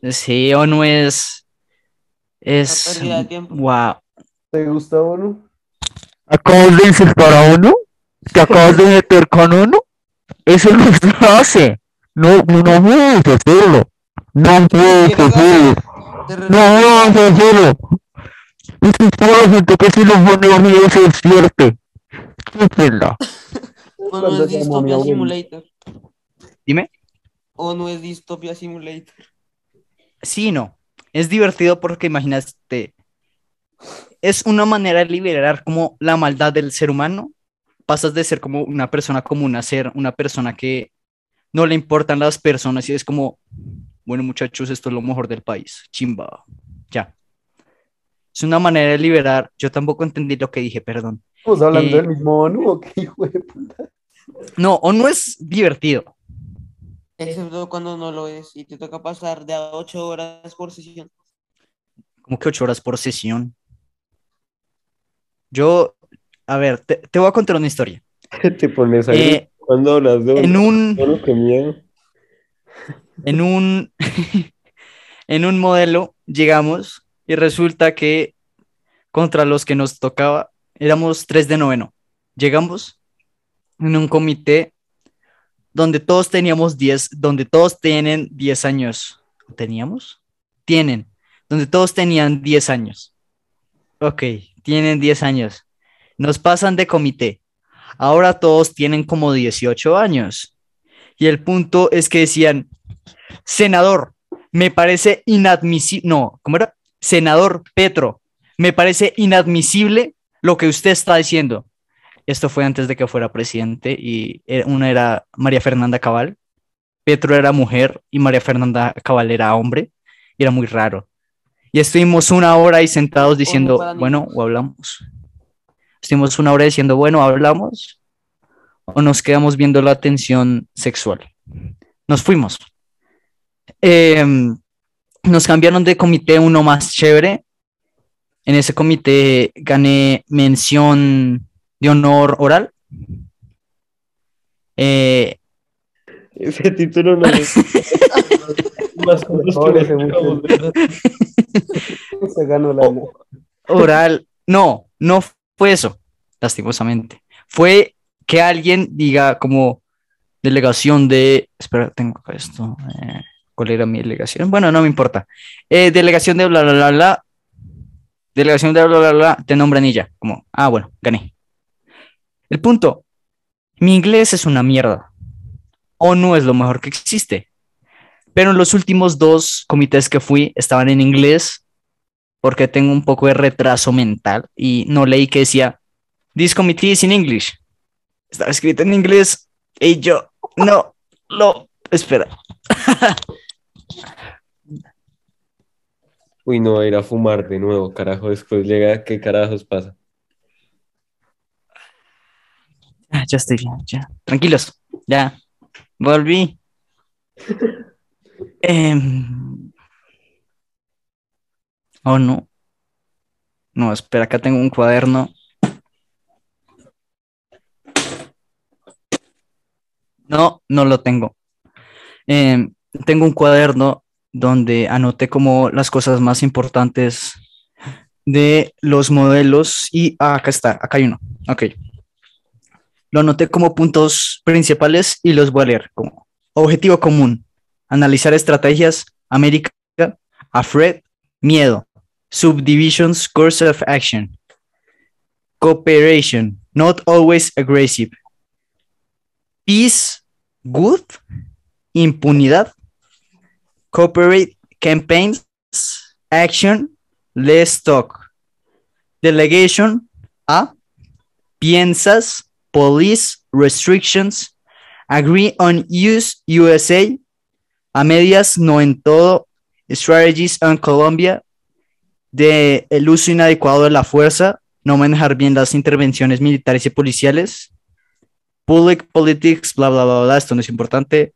sí, ONU es. Es. Pérdida de tiempo. Wow. ¿Te gusta ONU? ¿Acabas de insultar a uno? ¿Te acabas de meter con uno? Eso no se hace. No, no puedes hacerlo. No puedes hacerlo. De No puedes hacerlo. Eso es para la gente que se lo pone a mí se despierte. Chúpenla. O no es abuelo. Simulator. Dime. O no es Dystopia Simulator. Sí, y no. Es divertido porque imaginaste. Es una manera de liberar como la maldad del ser humano. Pasas de ser como una persona común a ser una persona que no le importan las personas y es como, bueno, muchachos, esto es lo mejor del país. Chimba. Ya. Es una manera de liberar. Yo tampoco entendí lo que dije, perdón. ¿Estamos hablando Y- del mismo ONU o qué hijo de puta? No, o no es divertido. Excepto cuando no lo es y te toca pasar de a 8 horas por sesión. Como que ocho horas por sesión. Yo, a ver, te, te voy a contar una historia. Te pones ahí Eh, cuando hablas de en un, miedo. en un, en un modelo llegamos y resulta que contra los que nos tocaba éramos tres de noveno. Llegamos en un comité donde todos teníamos 10, donde todos tienen 10 años. ¿Teníamos? Tienen, donde todos tenían 10 años. Ok, tienen 10 años. Nos pasan de comité. Ahora todos tienen como 18 años. Y el punto es que decían, senador, me parece inadmisible, no, ¿cómo era? Senador Petro, me parece inadmisible lo que usted está diciendo. Esto fue antes de que fuera presidente y era- una era María Fernanda Cabal, Petro era mujer y María Fernanda Cabal era hombre, y era muy raro. Y estuvimos una hora ahí sentados diciendo, bueno, o hablamos. Estuvimos una hora diciendo, bueno, hablamos o nos quedamos viendo la tensión sexual. Nos fuimos. Em, nos cambiaron de comité uno más chévere. En ese comité gané mención de honor oral. Eh, Ese título no es más Mejor ese muchacho. Se ganó la oral, no, no fue eso, lastimosamente. Fue que alguien diga como delegación de, espera, tengo acá esto, eh, ¿cuál era mi delegación? Bueno, no me importa. Eh, delegación de bla, bla, bla, bla, delegación de bla, bla, bla, te nombran y ya, como, ah, bueno, gané. El punto, mi inglés es una mierda, o no es lo mejor que existe, pero en los últimos dos comités que fui estaban en inglés porque tengo un poco de retraso mental y no leí que decía, This committee is in English. Estaba escrito en inglés y yo, no, lo, espera. Uy, no, a ir a fumar de nuevo, carajo. Después llega, ¿qué carajos pasa? Ya estoy bien, ya. Tranquilos, ya. Volví. Em, oh, no. No, espera, acá tengo un cuaderno. No, no lo tengo. Em, tengo un cuaderno donde anoté como las cosas más importantes de los modelos y ah, acá está, acá hay uno. Ok. Lo anoté como puntos principales y los voy a leer como objetivo común, analizar estrategias, América, Afred, miedo, Subdivisions, course of action. Cooperation, not always aggressive. Peace, good. Impunidad. Cooperate, campaigns. Action, less talk. Delegation, A. Piensas, police, restrictions. Agree on use, USA. A medias, no en todo. Strategies on Colombia. De el uso inadecuado de la fuerza. No manejar bien las intervenciones militares y policiales. Public politics, bla, bla, bla, bla. Esto no es importante.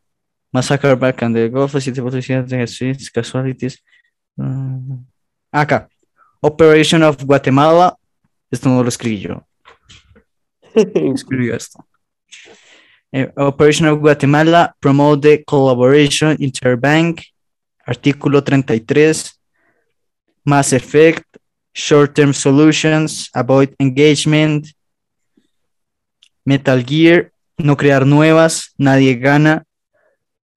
Massacre back and the Gulf, Casualties. Mm. Acá. Operation of Guatemala. Esto no lo escribí yo. Escribí esto. Eh, Operation of Guatemala. Promote the collaboration interbank. Artículo 33. Mass effect. Short-term solutions. Avoid engagement. Metal Gear. No crear nuevas. Nadie gana.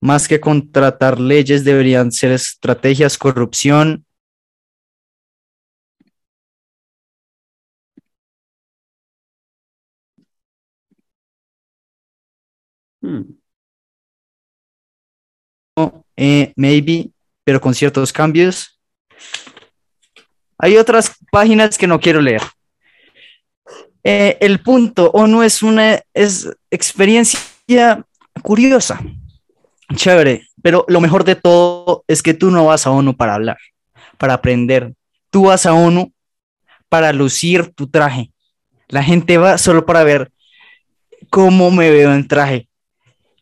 Más que contratar leyes, deberían ser estrategias, corrupción. Hmm. eh, maybe, pero con ciertos cambios. Hay otras páginas que no quiero leer. Eh, el punto ONU es una es experiencia curiosa, chévere, pero lo mejor de todo es que tú no vas a ONU para hablar, para aprender. Tú vas a ONU para lucir tu traje. La gente va solo para ver cómo me veo en traje.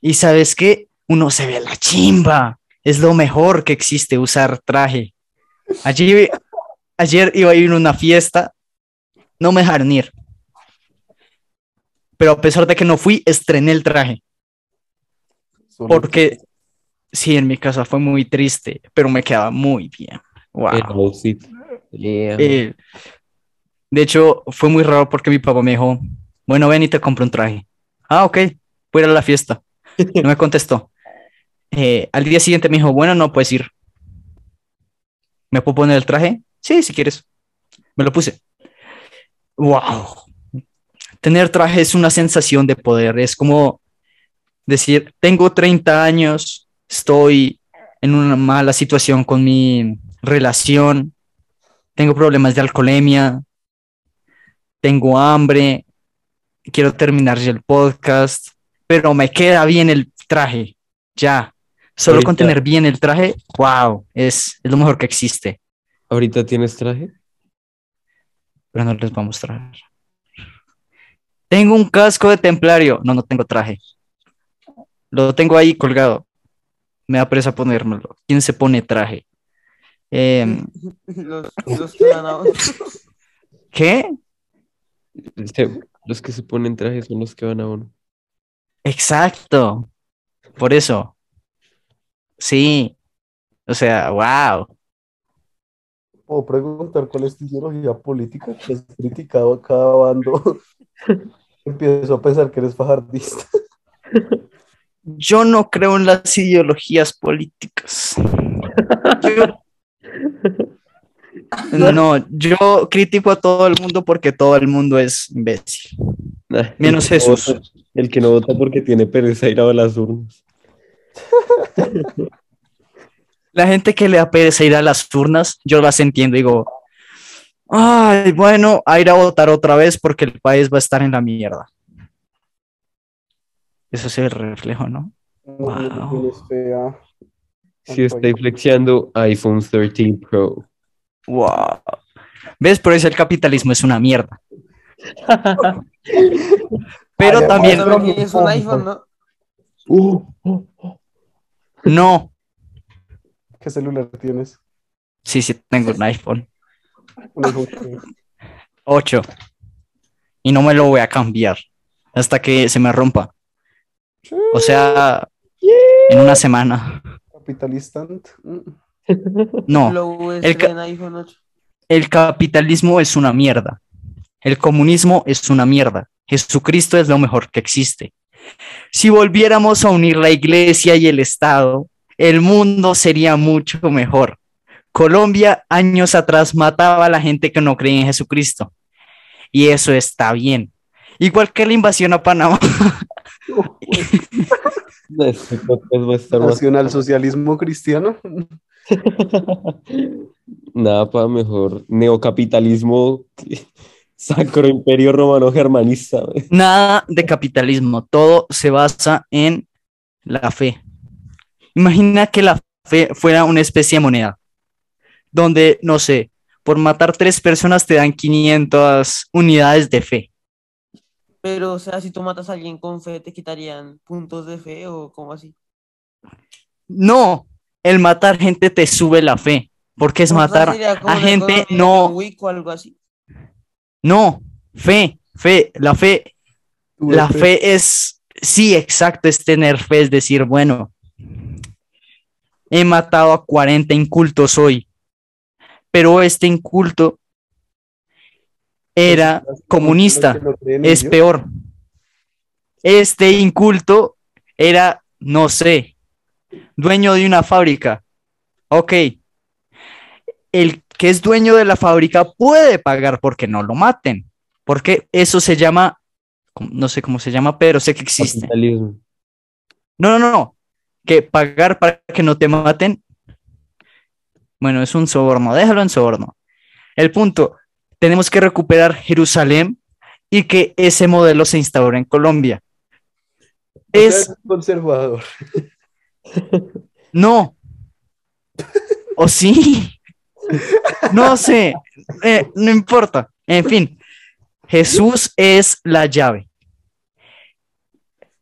Y sabes qué? Uno se ve la chimba. Es lo mejor que existe usar traje. Ayer, ayer iba a ir a una fiesta. No me dejaron ir. Pero a pesar de que no fui, estrené el traje. Porque sí, en mi casa fue muy triste, pero me quedaba muy bien. Wow. Yeah. Eh, de hecho, fue muy raro porque mi papá me dijo, bueno, ven y te compro un traje. Ah, ok, voy a ir a la fiesta. No me contestó. Eh, al día siguiente me dijo, bueno, no puedes ir. ¿Me puedo poner el traje? Sí, si quieres. Me lo puse. Wow. Tener traje es una sensación de poder. Es como decir, tengo 30 años, estoy en una mala situación con mi relación, tengo problemas de alcoholemia, tengo hambre, quiero terminar el podcast, pero me queda bien el traje, ya. Solo con Ahorita- tener bien el traje, wow, es, es lo mejor que existe. ¿Ahorita tienes traje? Pero no les voy a mostrar. Tengo un casco de templario. No, no tengo traje. Lo tengo ahí colgado. Me da presa ponérmelo. ¿Quién se pone traje? Em, Los, los que dan a- ¿Qué? Se- Los que se ponen traje son los que van a uno. Exacto. Por eso. Sí. O sea, wow. ¿Puedo preguntar cuál es tu ideología política que has criticado a cada bando? Empiezo a pensar que eres fajardista. Yo no creo en las ideologías políticas. Yo- no, yo critico a todo el mundo porque todo el mundo es imbécil. Ah, el Menos no Jesús. vota- el que no vota porque tiene pereza ir a las urnas. La gente que le da pereza ir a las urnas, yo las entiendo. Digo, ay, bueno, a ir a votar otra vez porque el país va a estar en la mierda. Eso es el reflejo, ¿no? Wow. Fea. Si está flexiando iPhone 13 Pro. Wow. ¿Ves? Por eso el capitalismo es una mierda. Pero Ay, también, tienes un iPhone, ¿no? Uh, uh, uh. no. ¿Qué celular tienes? Sí, sí, tengo un iPhone Un iPhone que- 8 y no me lo voy a cambiar hasta que se me rompa. O sea, en una semana. Capitalista. No. El ca- en iPhone 8. El capitalismo es una mierda. El comunismo es una mierda. Jesucristo es lo mejor que existe. Si volviéramos a unir la iglesia y el Estado, el mundo sería mucho mejor. Colombia años atrás mataba a la gente que no creía en Jesucristo. Y eso está bien. Igual que la invasión a Panamá. Más- Nacionalsocialismo cristiano. Nada para mejor. Neocapitalismo, Sacro Imperio Romano Germanista. güey. Nada de capitalismo. Todo se basa en la fe. Imagina que la fe fuera una especie de moneda. Donde, no sé, por matar tres personas te dan 500 unidades de fe. Pero, o sea, si tú matas a alguien con fe, ¿te quitarían puntos de fe o cómo así? No, el matar gente te sube la fe. Porque es matar a gente, no, o algo así. No, fe, fe, la fe, la fe es, sí, exacto, es tener fe, es decir, bueno, he matado a 40 incultos hoy, pero este inculto era comunista, es peor. Este inculto era, no sé, dueño de una fábrica. Ok. El que es dueño de la fábrica puede pagar porque no lo maten. Porque eso se llama, no sé cómo se llama, pero sé que existe. Capitalismo. No, no, no. Que pagar para que no te maten. Bueno, es un soborno. Déjalo en soborno. El punto, tenemos que recuperar Jerusalén y que ese modelo se instaure en Colombia. Es, conservador. no. ¿O sí? No sé. Eh, no importa. En fin, Jesús es la llave.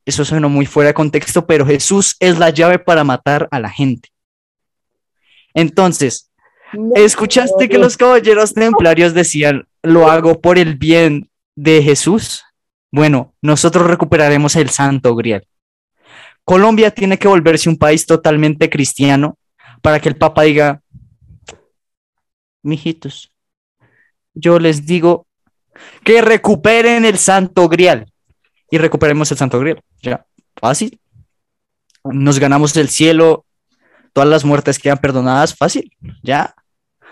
Eso suena muy fuera de contexto, pero Jesús es la llave para matar a la gente. Entonces, ¿escuchaste que los caballeros templarios decían, lo hago por el bien de Jesús? Bueno, nosotros recuperaremos el Santo Grial. Colombia tiene que volverse un país totalmente cristiano para que el Papa diga, mijitos, yo les digo que recuperen el Santo Grial y recuperemos el Santo Grial. Ya, fácil. Nos ganamos el cielo, todas las muertes quedan perdonadas, fácil, ya.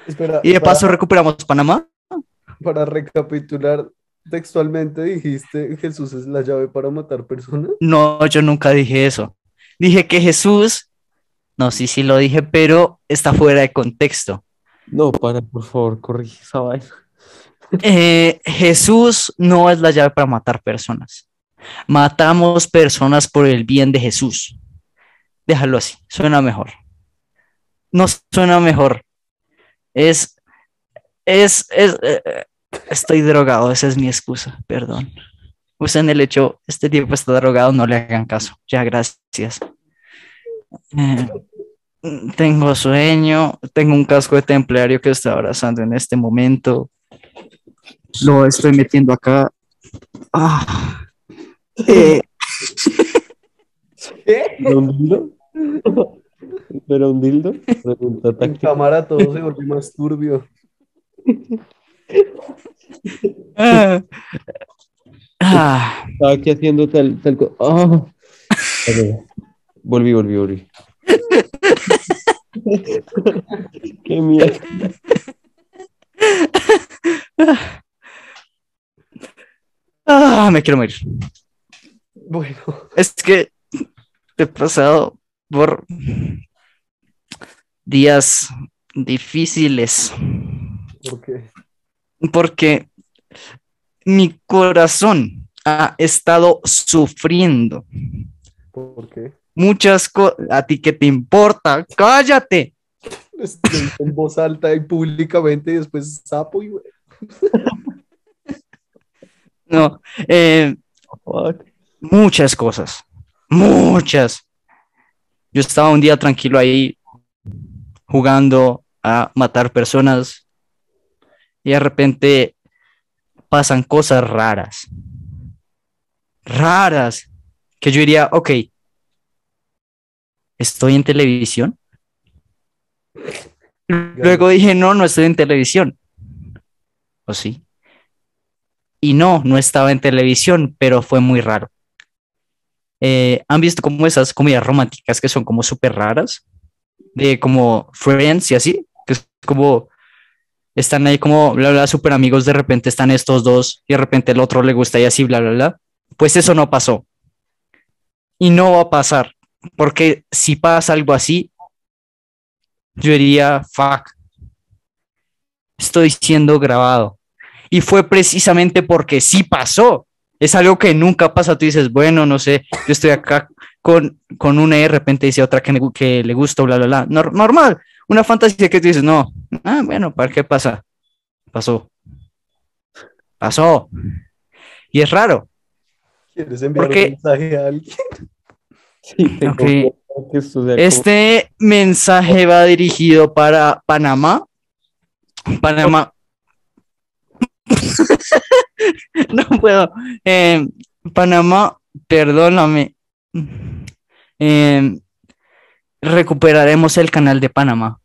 Espera, Y de para- paso recuperamos Panamá. Para recapitular, textualmente dijiste Jesús es la llave para matar personas. No, yo nunca dije eso. Dije que Jesús, no, sí, sí lo dije, pero está fuera de contexto. No, para, por favor, corrige esa vaina. Eh, Jesús no es la llave para matar personas. Matamos personas por el bien de Jesús. Déjalo así, suena mejor. No suena mejor. Es, es, es, eh, eh, estoy drogado, esa es mi excusa, perdón. Usen el hecho, este tipo está drogado, no le hagan caso. Ya, gracias. Eh, tengo sueño, tengo un casco de templario que está abrazando en este momento. Lo estoy metiendo acá. Ah. Eh, ¿Pero un dildo? ¿Pero un dildo? Pregunta En cámara todo se volvió más turbio. ah. Ah. Estaba aquí haciendo tal, tal co- Ah. Vale. Volví, volví, volví. Qué mierda. Ah, me quiero morir. Bueno, Es que he pasado por días difíciles ¿por qué? porque mi corazón ha estado sufriendo ¿Por qué? Muchas cosas. ¿A ti qué te importa? ¡Cállate! Estoy en voz alta y públicamente y después sapo y güey. No, eh, muchas cosas, muchas. Yo estaba un día tranquilo ahí jugando a matar personas y de repente pasan cosas raras, raras, que yo diría, ok, ¿estoy en televisión? Luego dije, no, no estoy en televisión. ¿O sí? Y no, no estaba en televisión, pero fue muy raro. Eh, ¿Han visto como esas comedias románticas que son como súper raras? De como Friends y así, que que es como, están ahí como, bla, bla, súper amigos, de repente están estos dos y de repente el otro le gusta y así, bla, bla, bla. Pues eso no pasó. Y no va a pasar, porque si pasa algo así, yo diría, fuck, estoy siendo grabado. Y fue precisamente porque sí pasó. Es algo que nunca pasa. Tú dices, bueno, no sé, yo estoy acá con, con una y de repente dice otra que, que le gusta, bla, bla, bla. Nor- normal. Una fantasía que tú dices, no, ah, bueno, ¿para qué pasa? Pasó. Pasó. Y es raro. ¿Quieres enviar Porque- un mensaje a alguien? Sí, tengo que como- Este mensaje va dirigido para Panamá. Panamá. no puedo. Eh, Panamá, perdóname. Eh, recuperaremos el canal de Panamá.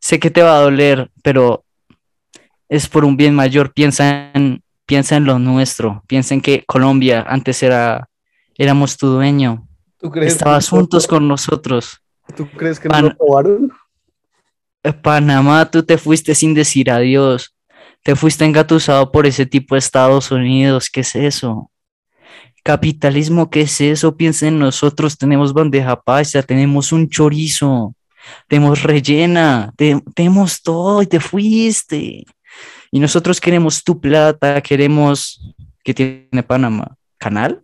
Sé que te va a doler, pero es por un bien mayor. Piensa en, piensa en lo nuestro. Piensa en que Colombia antes era, éramos tu dueño. ¿Tú crees Estabas que, juntos con nosotros. ¿Tú crees que Pan- nos lo robaron? Eh, Panamá, tú te fuiste sin decir adiós. Te fuiste engatusado por ese tipo de Estados Unidos. ¿Qué es eso? Capitalismo, ¿qué es eso? Piensa en nosotros. Tenemos bandeja paisa, tenemos un chorizo, tenemos rellena, te- tenemos todo y te fuiste. Y nosotros queremos tu plata, queremos. ¿Qué tiene Panamá? ¿Canal?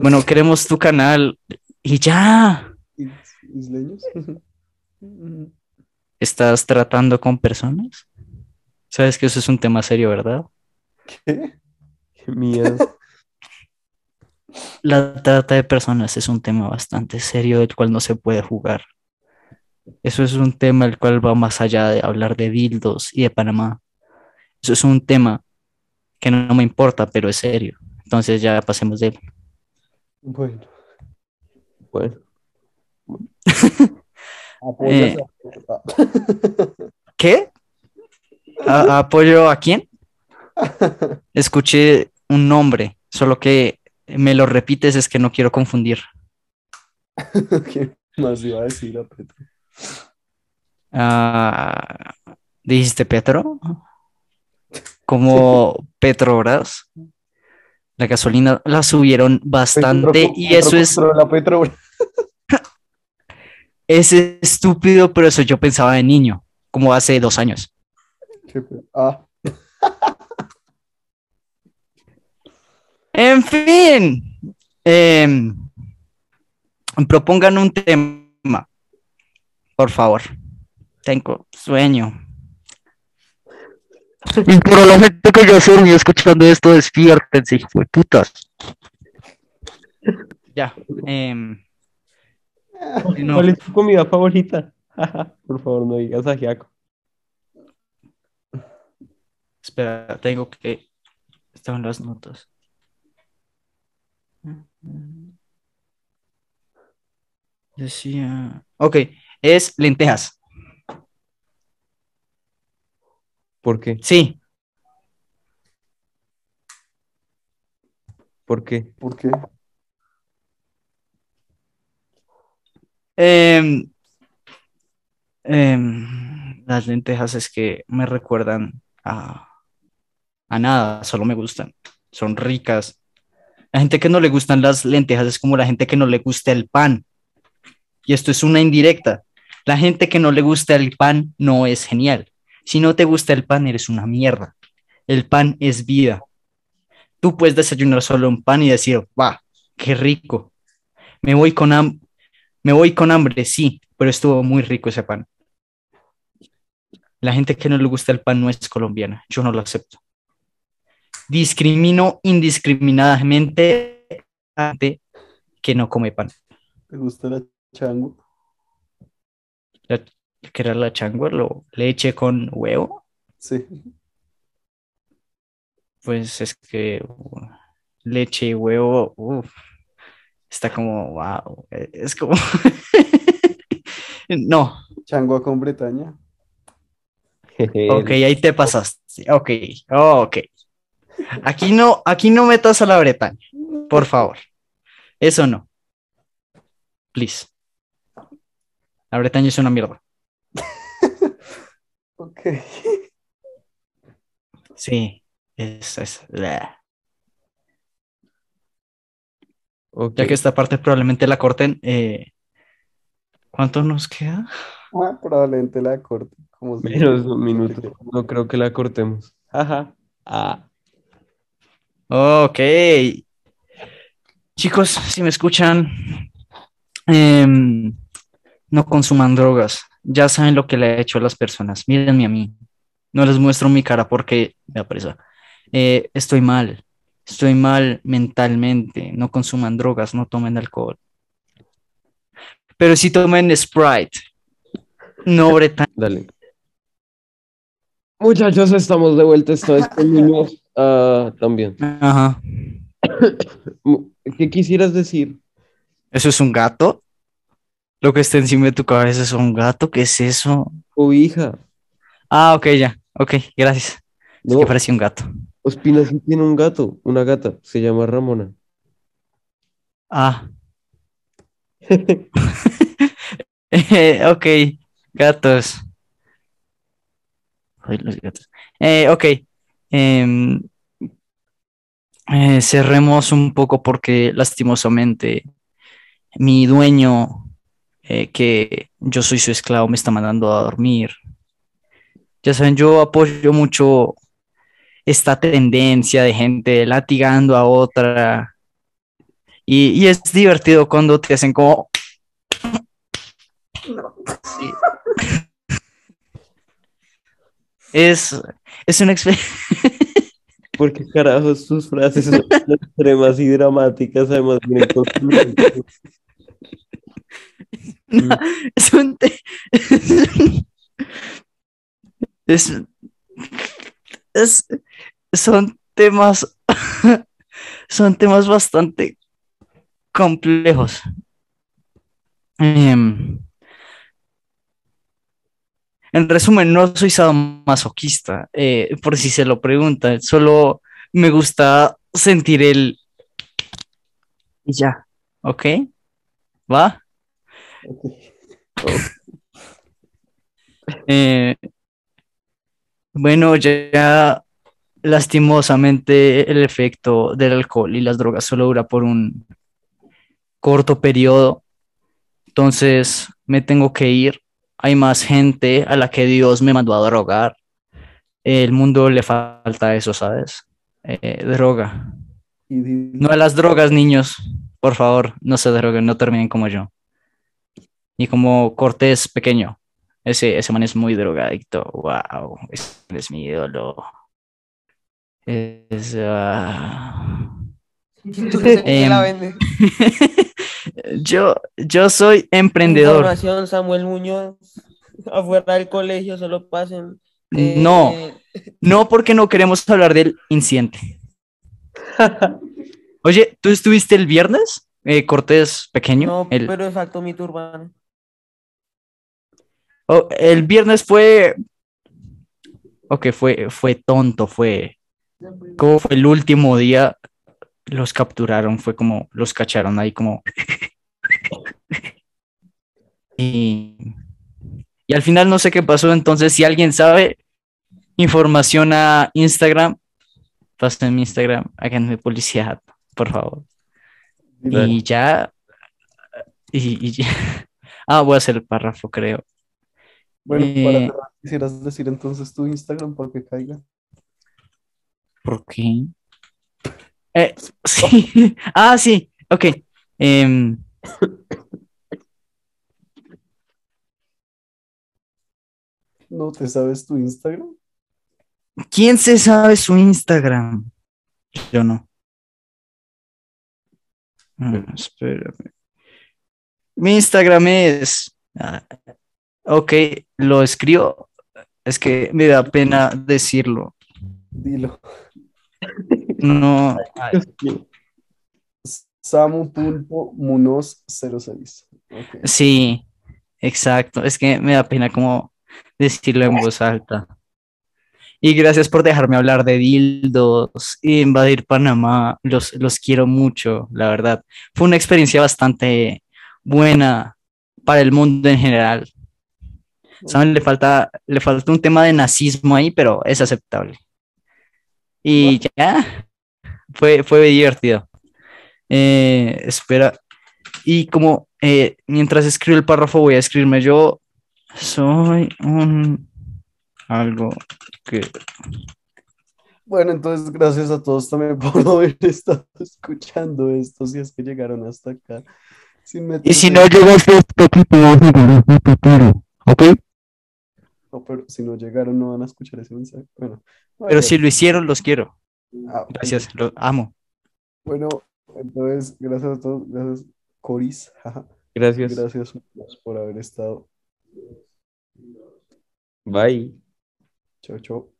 Bueno, queremos tu canal y ya. Is- ¿Isleños? ¿Estás tratando con personas? Sabes que eso es un tema serio, ¿verdad? ¿Qué? Qué miedo. La trata de personas es un tema bastante serio del cual no se puede jugar. Eso es un tema el cual va más allá de hablar de dildos y de Panamá. Eso es un tema que no me importa, pero es serio. Entonces ya pasemos de él. Bueno. Bueno, Eh. a- ¿Qué? ¿A- ¿Apoyo a quién? Escuché un nombre, solo que me lo repites, es que no quiero confundir. ¿Qué más iba a decir a Petro? Ah, ¿dijiste Petro? Como Petrobras. La gasolina la subieron bastante Petro- y Petro eso es, Petro. es estúpido, pero eso yo pensaba de niño, como hace dos años. Ah, En fin, em, propongan un tema, por favor. Tengo sueño. Y para la gente que ya se durmió escuchando esto, despiértense, hijo de putas. Ya. em, no. ¿Cuál es tu comida favorita? Por favor, no digas ajiaco. Espera, tengo que. Estaban las notas. Decía. Ok, es lentejas. ¿Por qué? Sí, ¿Por qué? ¿por qué? em, em, las lentejas es que me recuerdan a, a nada, solo me gustan. Son ricas. La gente que no le gustan las lentejas es como la gente que no le gusta el pan. Y esto es una indirecta. La gente que no le gusta el pan no es genial. Si no te gusta el pan, eres una mierda. El pan es vida. Tú puedes desayunar solo un pan y decir, va, qué rico. Me voy con ham- me voy con hambre, sí, pero estuvo muy rico ese pan. La gente que no le gusta el pan no es colombiana. Yo no lo acepto. Discrimino indiscriminadamente a gente que no come pan. ¿Te gusta la chango? La- ¿Qué era la changua? ¿Lo, leche con huevo? Sí. Pues es que uh, leche y huevo, uf, está como, wow, eh, es como, no, Chango con Bretaña. ok, ahí te pasaste, ok, ok. Aquí no, aquí no metas a la Bretaña, por favor, eso no, please. La Bretaña es una mierda. Ok. Sí, es, es bleh. Ok. Ya que esta parte probablemente la corten. eh, ¿cuánto nos queda? Ah, probablemente la corte. Como si- Menos un minuto. No creo que la cortemos. Ajá. Ah. Ok. Chicos, si me escuchan, em, no consuman drogas. Ya saben lo que le he hecho a las personas. Mírenme a mí. No les muestro mi cara porque me da presa. Eh, estoy mal. Estoy mal mentalmente. No consuman drogas, no tomen alcohol. Pero si tomen Sprite, no Bretaña. Dale. Muchachos, estamos de vuelta. Esto es con niños ah, también. Ajá. ¿Qué quisieras decir? ¿Eso es un gato? Lo que está encima de tu cabeza es un gato. ¿Qué es eso? Tu hija. Ah, ok, ya. Ok, gracias. Es No, que parecía un gato. Ospina sí tiene un gato, una gata. Se llama Ramona. Ah. Ok, gatos. Ay, los gatos. Eh, ok. em, eh, cerremos un poco porque lastimosamente mi dueño, eh, que yo soy su esclavo, me está mandando a dormir. Ya saben, yo apoyo mucho esta tendencia de gente latigando a otra. Y, y es divertido cuando te hacen como... Sí. Es, es una experiencia... Porque carajos tus frases son extremas y dramáticas, además un te- es, es- son temas son temas bastante complejos. Em, en resumen, no soy sadomasoquista, eh, por si se lo preguntan, solo me gusta sentir el y ya, ¿ok? ¿Va? Eh, bueno, ya, lastimosamente el efecto del alcohol y las drogas solo dura por un corto periodo. Entonces me tengo que ir. Hay más gente a la que Dios me mandó a drogar. El mundo le falta eso, ¿sabes? Eh, droga. No a las drogas, niños. Por favor, no se droguen, no terminen como yo. Y como Cortés pequeño. Ese, ese man es muy drogadicto. Wow, ese es mi ídolo. Es. ¿Quién Em, la vende? Yo, yo soy emprendedor. Información, Samuel Muñoz. Afuera del colegio solo pasen. eh, No, no porque no queremos hablar del incidente. Oye, ¿tú estuviste el viernes? Eh, Cortés pequeño. No, el, pero exacto, mi turbano. Oh, el viernes fue. Ok, fue, fue tonto, fue. Como fue el último día, los capturaron, fue como, los cacharon ahí como. Y, y al final no sé qué pasó, entonces si alguien sabe, información a Instagram, pasen mi Instagram, háganme publicidad, por favor. Y ya. Y, y ya. Ah, voy a hacer el párrafo, creo. Bueno, para Eh, cerrar, quisieras decir entonces tu Instagram para que caiga. ¿Por qué? Eh, sí. Ah, sí. Ok. Em, ¿No te sabes tu Instagram? ¿Quién se sabe su Instagram? Yo no. Ah, espérame. Mi Instagram es. ah, ok, lo escribo. Es que me da pena decirlo. Dilo. No. ay, Samu Pulpo Munoz 06. Ok. Sí, exacto. Es que me da pena como decirlo en voz alta. Y gracias por dejarme hablar de dildos y invadir Panamá. Los, los quiero mucho, la verdad. Fue una experiencia bastante buena para el mundo en general. Saben, le falta, le falta un tema de nazismo ahí, pero es aceptable. Y ya, fue, fue divertido. Eh, espera, y como eh, mientras escribo el párrafo voy a escribirme yo, soy un algo que Bueno, entonces gracias a todos también por haber estado escuchando esto, si es que llegaron hasta acá. Sin Y si no llegaste hasta aquí, te vas a ¿ok? No, pero si no llegaron no van a escuchar ese mensaje. Bueno, Pero si lo hicieron, los quiero. Ah, Gracias, los amo. Bueno, entonces, gracias a todos, gracias, Coris, Gracias. gracias por haber estado. Bye. Chao, chao.